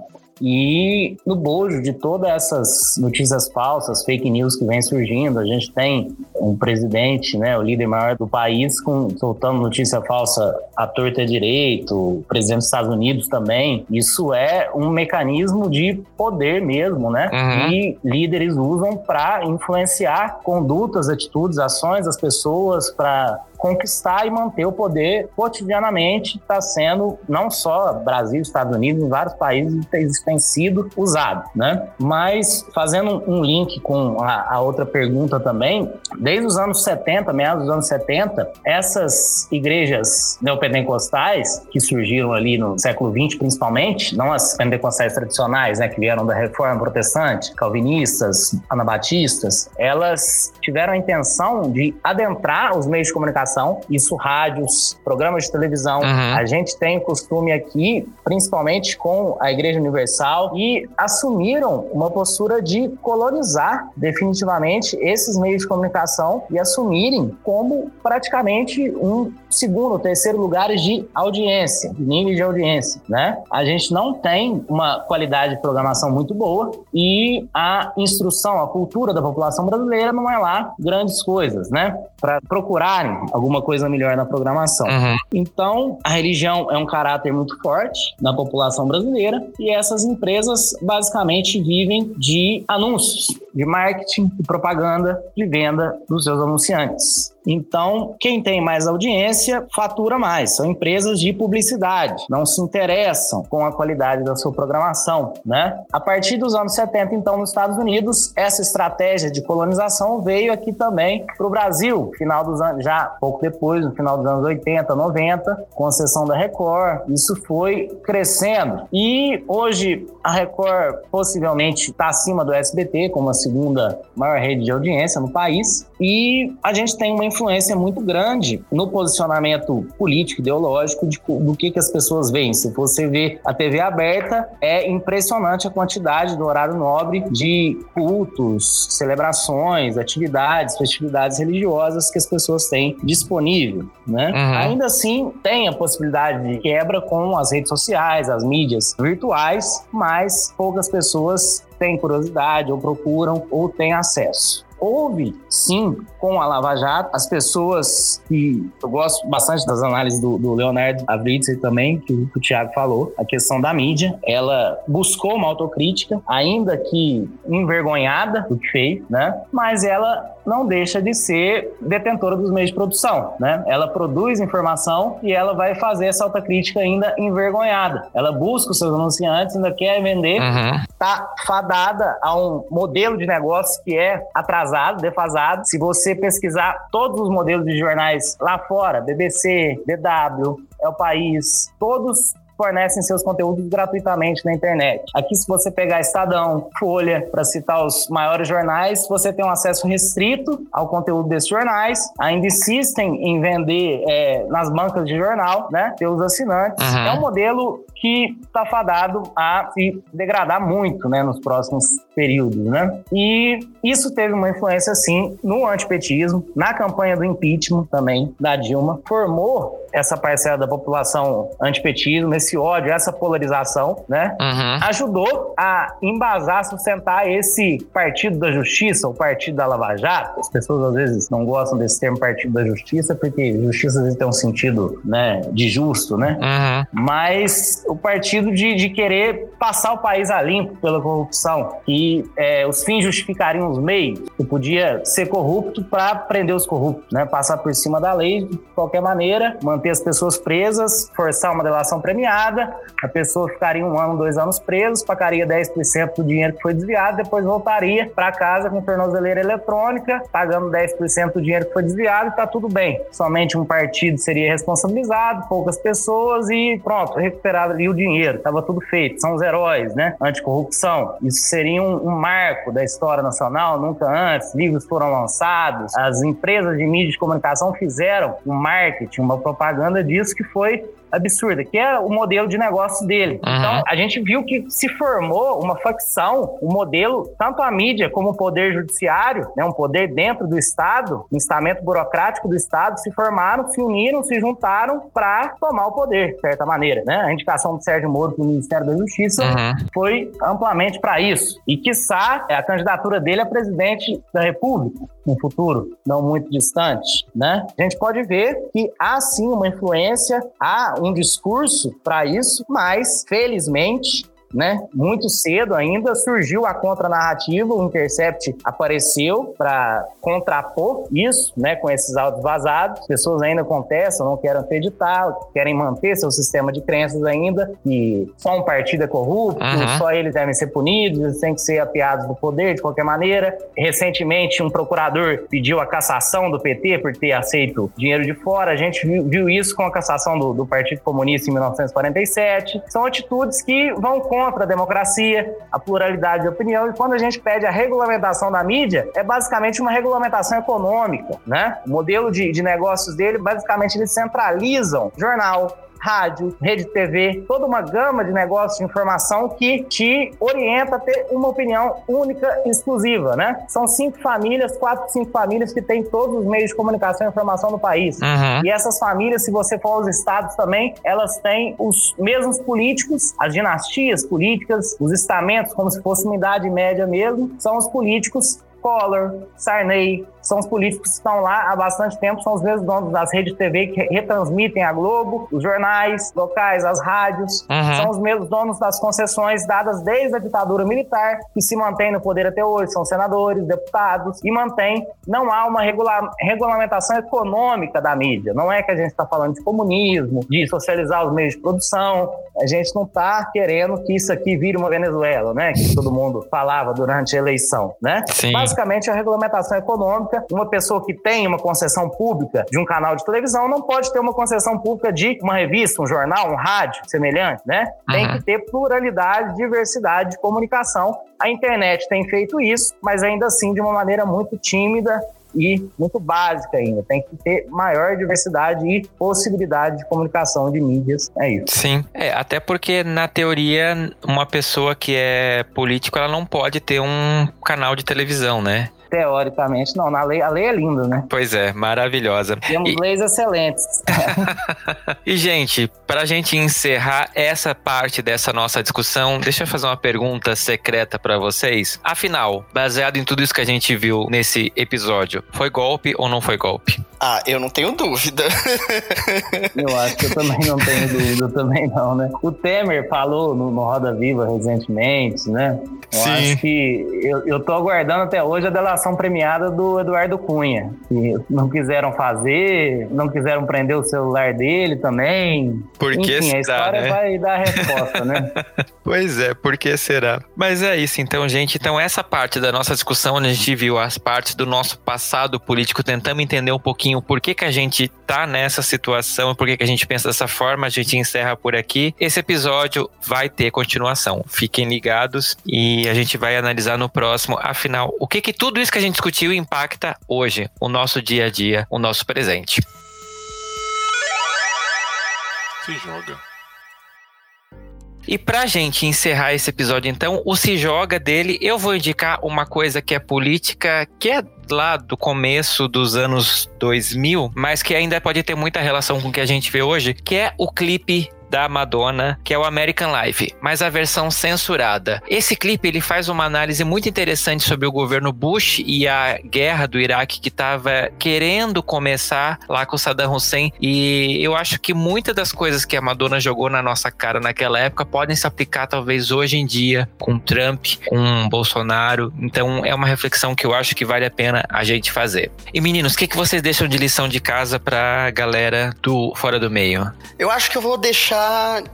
E no bojo de todas essas notícias falsas, fake news que vem surgindo, a gente tem um presidente, né, o líder maior do país, com, soltando notícia falsa à torta direito, o presidente dos Estados Unidos também. Isso é um mecanismo de poder mesmo, né? Uhum. E líderes usam para influenciar condutas, atitudes, ações das pessoas, para conquistar e manter o poder cotidianamente está sendo não só Brasil, Estados Unidos, em vários países tem sido usado, né? Mas fazendo um link com a, a, outra pergunta também, desde os anos 70, meados dos anos 70, essas igrejas neopentecostais que surgiram ali no século 20 principalmente, não as pentecostais tradicionais, né, que vieram da Reforma Protestante, calvinistas, anabatistas, elas tiveram a intenção de adentrar os meios de comunicação comunicação, isso rádios, programas de televisão. Uhum. A gente tem costume aqui, principalmente com a Igreja Universal, e assumiram uma postura de colonizar definitivamente esses meios de comunicação e assumirem como praticamente um segundo, terceiro lugar de audiência, de nível de audiência, né? A gente não tem uma qualidade de programação muito boa e a instrução, a cultura da população brasileira não é lá grandes coisas, né? Para procurarem alguma coisa melhor na programação. Uhum. Então, a religião é um caráter muito forte na população brasileira e essas empresas basicamente vivem de anúncios, de marketing, de propaganda, de venda dos seus anunciantes. Então, quem tem mais audiência fatura mais. São empresas de publicidade, não se interessam com a qualidade da sua programação, né? A partir dos anos 70, então, nos Estados Unidos, essa estratégia de colonização veio aqui também para o Brasil, final dos anos, já pouco depois, no final dos anos 80, 90, com a da Record. Isso foi crescendo. E hoje a Record possivelmente está acima do SBT como a segunda maior rede de audiência no país. E a gente tem uma influência muito grande no posicionamento político, ideológico, de, do que, que as pessoas veem. Se você vê a TV aberta, é impressionante a quantidade do horário nobre de cultos, celebrações, atividades, festividades religiosas que as pessoas têm disponível. Né? Uhum. Ainda assim, tem a possibilidade de quebra com as redes sociais, as mídias virtuais, mas poucas pessoas têm curiosidade ou procuram ou têm acesso. Houve, sim, com a Lava Jato, as pessoas que eu gosto bastante das análises do, do Leonardo Avritzer também, que, que o Thiago falou, a questão da mídia, ela buscou uma autocrítica, ainda que envergonhada do que fez, né? Mas ela não deixa de ser detentora dos meios de produção, né? Ela produz informação e ela vai fazer essa autocrítica ainda envergonhada. Ela busca os seus anunciantes, ainda quer vender, uhum. tá fadada a um modelo de negócio que é atrasado, defasado. Se você pesquisar todos os modelos de jornais lá fora, BBC, DW, É o País, todos fornecem seus conteúdos gratuitamente na internet. Aqui, se você pegar Estadão, Folha, para citar os maiores jornais, você tem um acesso restrito ao conteúdo desses jornais. Ainda insistem em vender é, nas bancas de jornal, né? Pelos assinantes. Uhum. É um modelo que está fadado a se degradar muito, né, nos próximos períodos, né? E isso teve uma influência, sim, no antipetismo, na campanha do impeachment também da Dilma, formou essa parcela da população antipetismo, esse ódio, essa polarização, né? Uhum. Ajudou a embasar, sustentar esse partido da justiça, o partido da Lava Jato. As pessoas às vezes não gostam desse termo partido da justiça, porque justiça às vezes tem um sentido, né, de justo, né? Uhum. Mas o partido de, de querer passar o país a limpo pela corrupção, que é, os fins justificariam os meios, que podia ser corrupto para prender os corruptos, né? Passar por cima da lei de qualquer maneira, manter as pessoas presas, forçar uma delação premiada, a pessoa ficaria um ano, dois anos presos, pagaria 10% do dinheiro que foi desviado, depois voltaria para casa com tornozeleira eletrônica, pagando 10% do dinheiro que foi desviado e tá tudo bem. Somente um partido seria responsabilizado, poucas pessoas e pronto, recuperado ali o dinheiro, estava tudo feito. São os heróis, né? Anticorrupção. Isso seria um, um marco da história nacional, nunca antes. Livros foram lançados, as empresas de mídia de comunicação fizeram um marketing, uma propaganda disso que foi absurda, que é o modelo de negócio dele. Uhum. Então, a gente viu que se formou uma facção, um modelo, tanto a mídia como o poder judiciário, né, um poder dentro do Estado, um estamento burocrático do Estado, se formaram, se uniram, se juntaram para tomar o poder, de certa maneira. Né? A indicação do Sérgio Moro para o Ministério da Justiça uhum. foi amplamente para isso. E, quiçá, a candidatura dele a presidente da República no futuro, não muito distante, né? A gente pode ver que há sim uma influência, há um discurso para isso, mas felizmente né? Muito cedo ainda surgiu a contranarrativa, o Intercept apareceu para contrapor isso, né? Com esses autos vazados. As pessoas ainda contestam, não querem acreditar, querem manter seu sistema de crenças ainda, que só um partido é corrupto, uhum. só eles devem ser punidos, eles têm que ser apiados do poder de qualquer maneira. Recentemente, um procurador pediu a cassação do PT por ter aceito dinheiro de fora. A gente viu, viu isso com a cassação do, do Partido Comunista em 1947. São atitudes que vão contra a democracia, a pluralidade de opinião. E quando a gente pede a regulamentação da mídia, é basicamente uma regulamentação econômica, né? O modelo de, de negócios dele, basicamente, eles centralizam jornal, rádio, rede TV, toda uma gama de negócios de informação que te orienta a ter uma opinião única e exclusiva, né? São cinco famílias, quatro, cinco famílias que têm todos os meios de comunicação e informação no país. Uhum. E essas famílias, se você for aos estados também, elas têm os mesmos políticos, as dinastias políticas, os estamentos, como se fosse uma idade média mesmo, são os políticos Collor, Sarney, são os políticos que estão lá há bastante tempo, são os mesmos donos das redes de TV que retransmitem a Globo, os jornais locais, as rádios, uhum. são os mesmos donos das concessões dadas desde a ditadura militar, que se mantém no poder até hoje, são senadores, deputados, e mantém. Não há uma regula regulamentação econômica da mídia. Não é que a gente está falando de comunismo, de socializar os meios de produção. A gente não está querendo que isso aqui vire uma Venezuela, né? Que todo mundo falava durante a eleição, né? Sim basicamente a regulamentação econômica. Uma pessoa que tem uma concessão pública de um canal de televisão não pode ter uma concessão pública de uma revista, um jornal, um rádio semelhante, né? Tem que ter pluralidade, diversidade de comunicação. A internet tem feito isso, mas ainda assim de uma maneira muito tímida e muito básica ainda. Tem que ter maior diversidade e possibilidade de comunicação de mídias. É isso. Sim, é, até porque na teoria uma pessoa que é político ela não pode ter um canal de televisão, né? Teoricamente, não. Na lei, a lei é linda, né? Pois é, maravilhosa. Temos e... leis excelentes. [laughs] e, gente, para a gente encerrar essa parte dessa nossa discussão, deixa eu fazer uma pergunta secreta para vocês. Afinal, baseado em tudo isso que a gente viu nesse episódio, foi golpe ou não foi golpe? Ah, eu não tenho dúvida. [laughs] eu acho que eu também não tenho dúvida, também não, né? O Temer falou no, no Roda Viva recentemente, né? Eu Sim. acho que eu, eu tô aguardando até hoje a delação premiada do Eduardo Cunha. Que não quiseram fazer, não quiseram prender o celular dele também. Por que Enfim, será, a história né? vai dar a resposta, né? [laughs] pois é, por que será? Mas é isso, então, gente. Então, essa parte da nossa discussão, onde a gente viu as partes do nosso passado político, tentamos entender um pouquinho por que, que a gente tá nessa situação, por que, que a gente pensa dessa forma, a gente encerra por aqui. Esse episódio vai ter continuação. Fiquem ligados e a gente vai analisar no próximo, afinal, o que que tudo isso que a gente discutiu impacta hoje, o nosso dia a dia, o nosso presente. Se joga. E pra gente encerrar esse episódio, então, o Se Joga dele, eu vou indicar uma coisa que é política, que é lá do começo dos anos 2000, mas que ainda pode ter muita relação com o que a gente vê hoje, que é o clipe da Madonna, que é o American Life, mas a versão censurada. Esse clipe ele faz uma análise muito interessante sobre o governo Bush e a guerra do Iraque que estava querendo começar lá com Saddam Hussein e eu acho que muitas das coisas que a Madonna jogou na nossa cara naquela época podem se aplicar talvez hoje em dia com Trump, com Bolsonaro. Então é uma reflexão que eu acho que vale a pena a gente fazer. E meninos, o que, que vocês deixam de lição de casa pra galera do Fora do Meio? Eu acho que eu vou deixar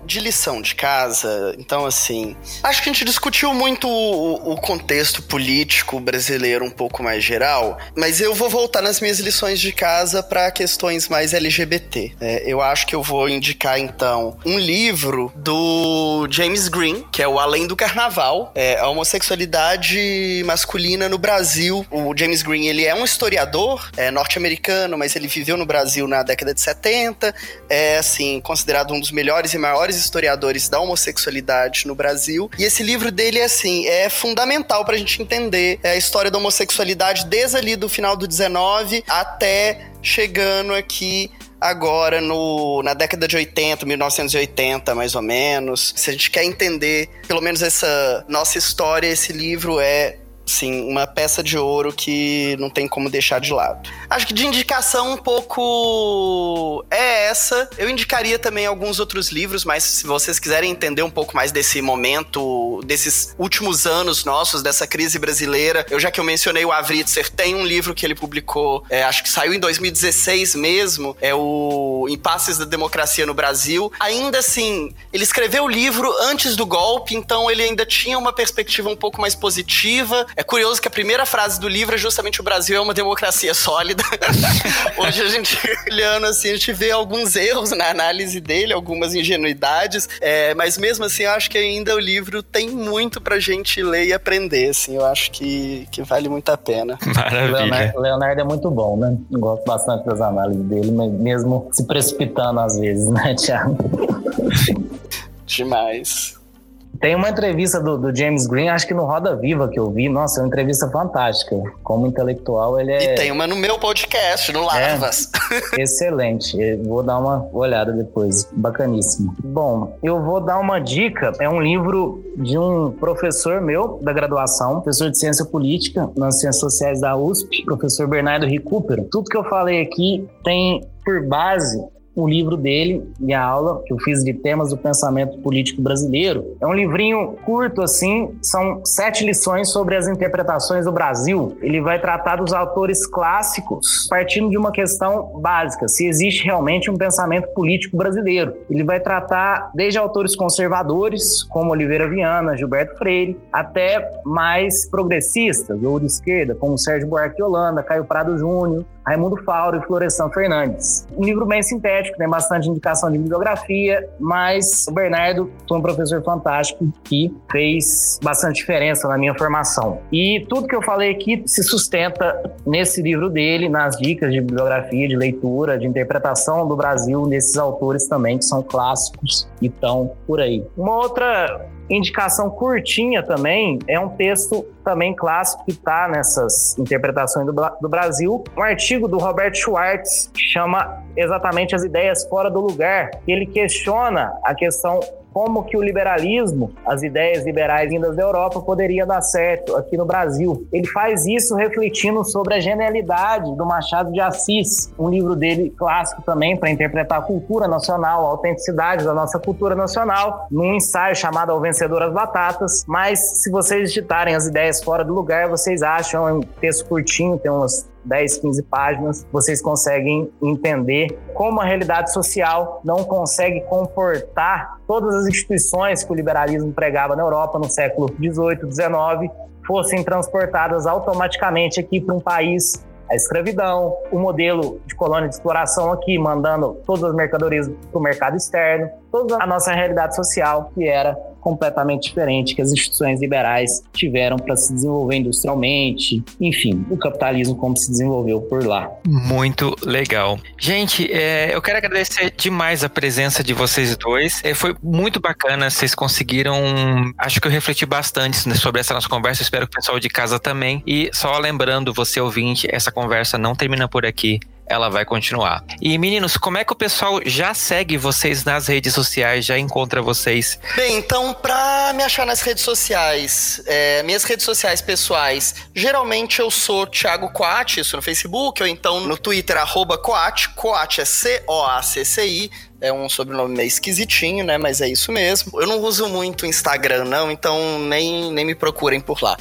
de lição de casa. Então, assim, acho que a gente discutiu muito o, o contexto político brasileiro um pouco mais geral, mas eu vou voltar nas minhas lições de casa para questões mais LGBT. É, eu acho que eu vou indicar, então, um livro do James Green, que é o Além do Carnaval, é a homossexualidade masculina no Brasil. O James Green, ele é um historiador é, norte-americano, mas ele viveu no Brasil na década de 70, é, assim, considerado um dos melhores melhores e maiores historiadores da homossexualidade no Brasil. E esse livro dele, é assim, é fundamental pra gente entender a história da homossexualidade desde ali do final do 19 até chegando aqui agora no, na década de 80, 1980, mais ou menos. Se a gente quer entender pelo menos essa nossa história, esse livro é sim, uma peça de ouro que não tem como deixar de lado. Acho que de indicação um pouco é essa. Eu indicaria também alguns outros livros, mas se vocês quiserem entender um pouco mais desse momento, desses últimos anos nossos, dessa crise brasileira, eu já que eu mencionei o Avritzer, tem um livro que ele publicou, é, acho que saiu em 2016 mesmo, é o Impasses da Democracia no Brasil. Ainda assim, ele escreveu o livro antes do golpe, então ele ainda tinha uma perspectiva um pouco mais positiva. É curioso que a primeira frase do livro é justamente o Brasil é uma democracia sólida. [laughs] Hoje a gente, olhando assim, a gente vê alguns erros na análise dele, algumas ingenuidades, é, mas mesmo assim eu acho que ainda o livro tem muito pra gente ler e aprender, assim, eu acho que, que vale muito a pena. [laughs] Maravilha. Leonardo, Leonardo é muito bom, né? Eu gosto bastante das análises dele, mas mesmo se precipitando às vezes, né, Thiago? Demais. Tem uma entrevista do, do, James Green, acho que no Roda Viva que eu vi. Nossa, é uma entrevista fantástica. Como intelectual, ele é. E tem uma no meu podcast, no Larvas. É, excelente. Eu vou dar uma olhada depois. Bacaníssimo. Bom, eu vou dar uma dica. É um livro de um professor meu da graduação, professor de ciência política nas ciências sociais da USP, professor Bernardo Recupero. Tudo que eu falei aqui tem por base o livro dele, minha aula, que eu fiz de temas do pensamento político brasileiro. É um livrinho curto, assim, são sete lições sobre as interpretações do Brasil. Ele vai tratar dos autores clássicos, partindo de uma questão básica: se existe realmente um pensamento político brasileiro. Ele vai tratar desde autores conservadores, como Oliveira Viana, Gilberto Freire, até mais progressistas, ou de esquerda, como Sérgio Buarque Holanda, Caio Prado Júnior, Raimundo Fauro e Florestan Fernandes. Um livro bem sintético, tem bastante indicação de bibliografia, mas o Bernardo foi um professor fantástico que fez bastante diferença na minha formação. E tudo que eu falei aqui se sustenta nesse livro dele, nas dicas de bibliografia, de leitura, de interpretação do Brasil, nesses autores também que são clássicos e estão por aí. Uma outra indicação curtinha também é um texto também clássico que está nessas interpretações do, do, Brasil. Um artigo do Robert Schwartz que chama exatamente as ideias fora do lugar. Ele questiona a questão como que o liberalismo, as ideias liberais vindas da Europa, poderia dar certo aqui no Brasil. Ele faz isso refletindo sobre a genialidade do Machado de Assis, um livro dele clássico também para interpretar a cultura nacional, a autenticidade da nossa cultura nacional, num ensaio chamado Ao Vencedor as Batatas. Mas se vocês digitarem as ideias fora do lugar, vocês acham é um texto curtinho, tem umas 10, 15 páginas, vocês conseguem entender como a realidade social não consegue comportar todas as instituições que o liberalismo pregava na Europa no século 18, 19 fossem transportadas automaticamente aqui para um país. A escravidão, o modelo de colônia de exploração aqui, mandando todas as mercadorias para o mercado externo, toda a nossa realidade social que era completamente diferente que as instituições liberais tiveram para se desenvolver industrialmente, enfim, o capitalismo como se desenvolveu por lá. Muito legal. Gente, é, eu quero agradecer demais a presença de vocês dois. É, foi muito bacana, vocês conseguiram. Acho que eu refleti bastante sobre essa nossa conversa, espero que o pessoal de casa também. E só lembrando, você ouvinte, essa conversa não termina por aqui ela vai continuar. E meninos, como é que o pessoal já segue vocês nas redes sociais, já encontra vocês? Bem, então, pra me achar nas redes sociais, é, minhas redes sociais pessoais, geralmente eu sou Thiago Coat, isso no Facebook, ou então no Twitter, arroba Coat, Coat é C-O-A-C-C-I, é um sobrenome meio esquisitinho, né? Mas é isso mesmo. Eu não uso muito Instagram, não, então nem, nem me procurem por lá.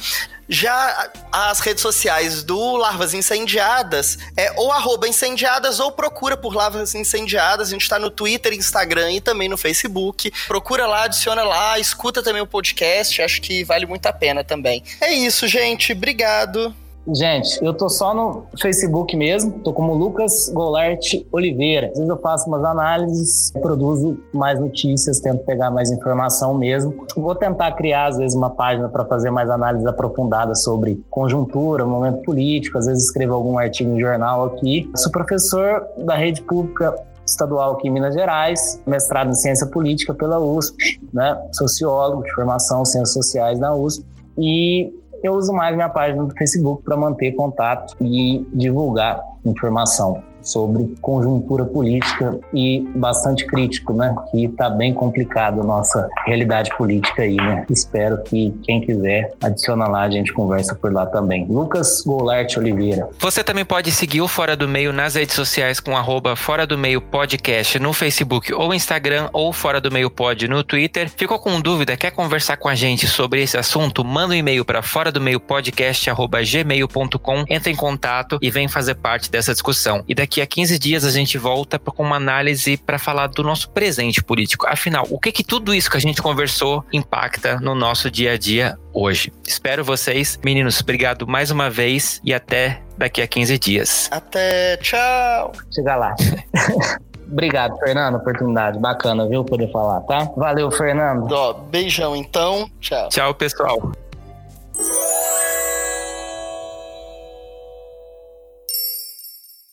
Já as redes sociais do Larvas Incendiadas é ou arroba incendiadas ou procura por Larvas Incendiadas. A gente tá no Twitter, Instagram e também no Facebook. Procura lá, adiciona lá, escuta também o podcast. Acho que vale muito a pena também. É isso, gente. Obrigado. Gente, eu tô só no Facebook mesmo, tô como Lucas Golart Oliveira. Às vezes eu faço umas análises, produzo mais notícias, tento pegar mais informação mesmo. Vou tentar criar, às vezes, uma página para fazer mais análises aprofundadas sobre conjuntura, momento político, às vezes escrevo algum artigo em jornal aqui. Sou professor da rede pública estadual aqui em Minas Gerais, mestrado em ciência política pela USP, né? sociólogo de formação, ciências sociais na USP. E eu uso mais minha página do Facebook para manter contato e divulgar informação sobre conjuntura política e bastante crítico, né? Que está bem complicado a nossa realidade política aí, né? Espero que quem quiser adiciona lá, a gente conversa por lá também. Lucas Goulart Oliveira. Você também pode seguir o Fora do Meio nas redes sociais com arroba Fora do Meio Podcast no Facebook ou Instagram ou Fora do Meio Pod no Twitter. Ficou com dúvida? Quer conversar com a gente sobre esse assunto? Manda um e-mail para fora do meio podcast arroba gmail.com, entra em contato e vem fazer parte dessa discussão. E daqui daqui a 15 dias a gente volta com uma análise para falar do nosso presente político. Afinal, o que que tudo isso que a gente conversou impacta no nosso dia a dia hoje? Espero vocês. Meninos, obrigado mais uma vez e até daqui a 15 dias. Até, tchau. Chega lá. [laughs] Obrigado, Fernando, oportunidade. Bacana, viu, poder falar, tá? Valeu, Fernando. Ó, beijão então. Tchau. Tchau, pessoal.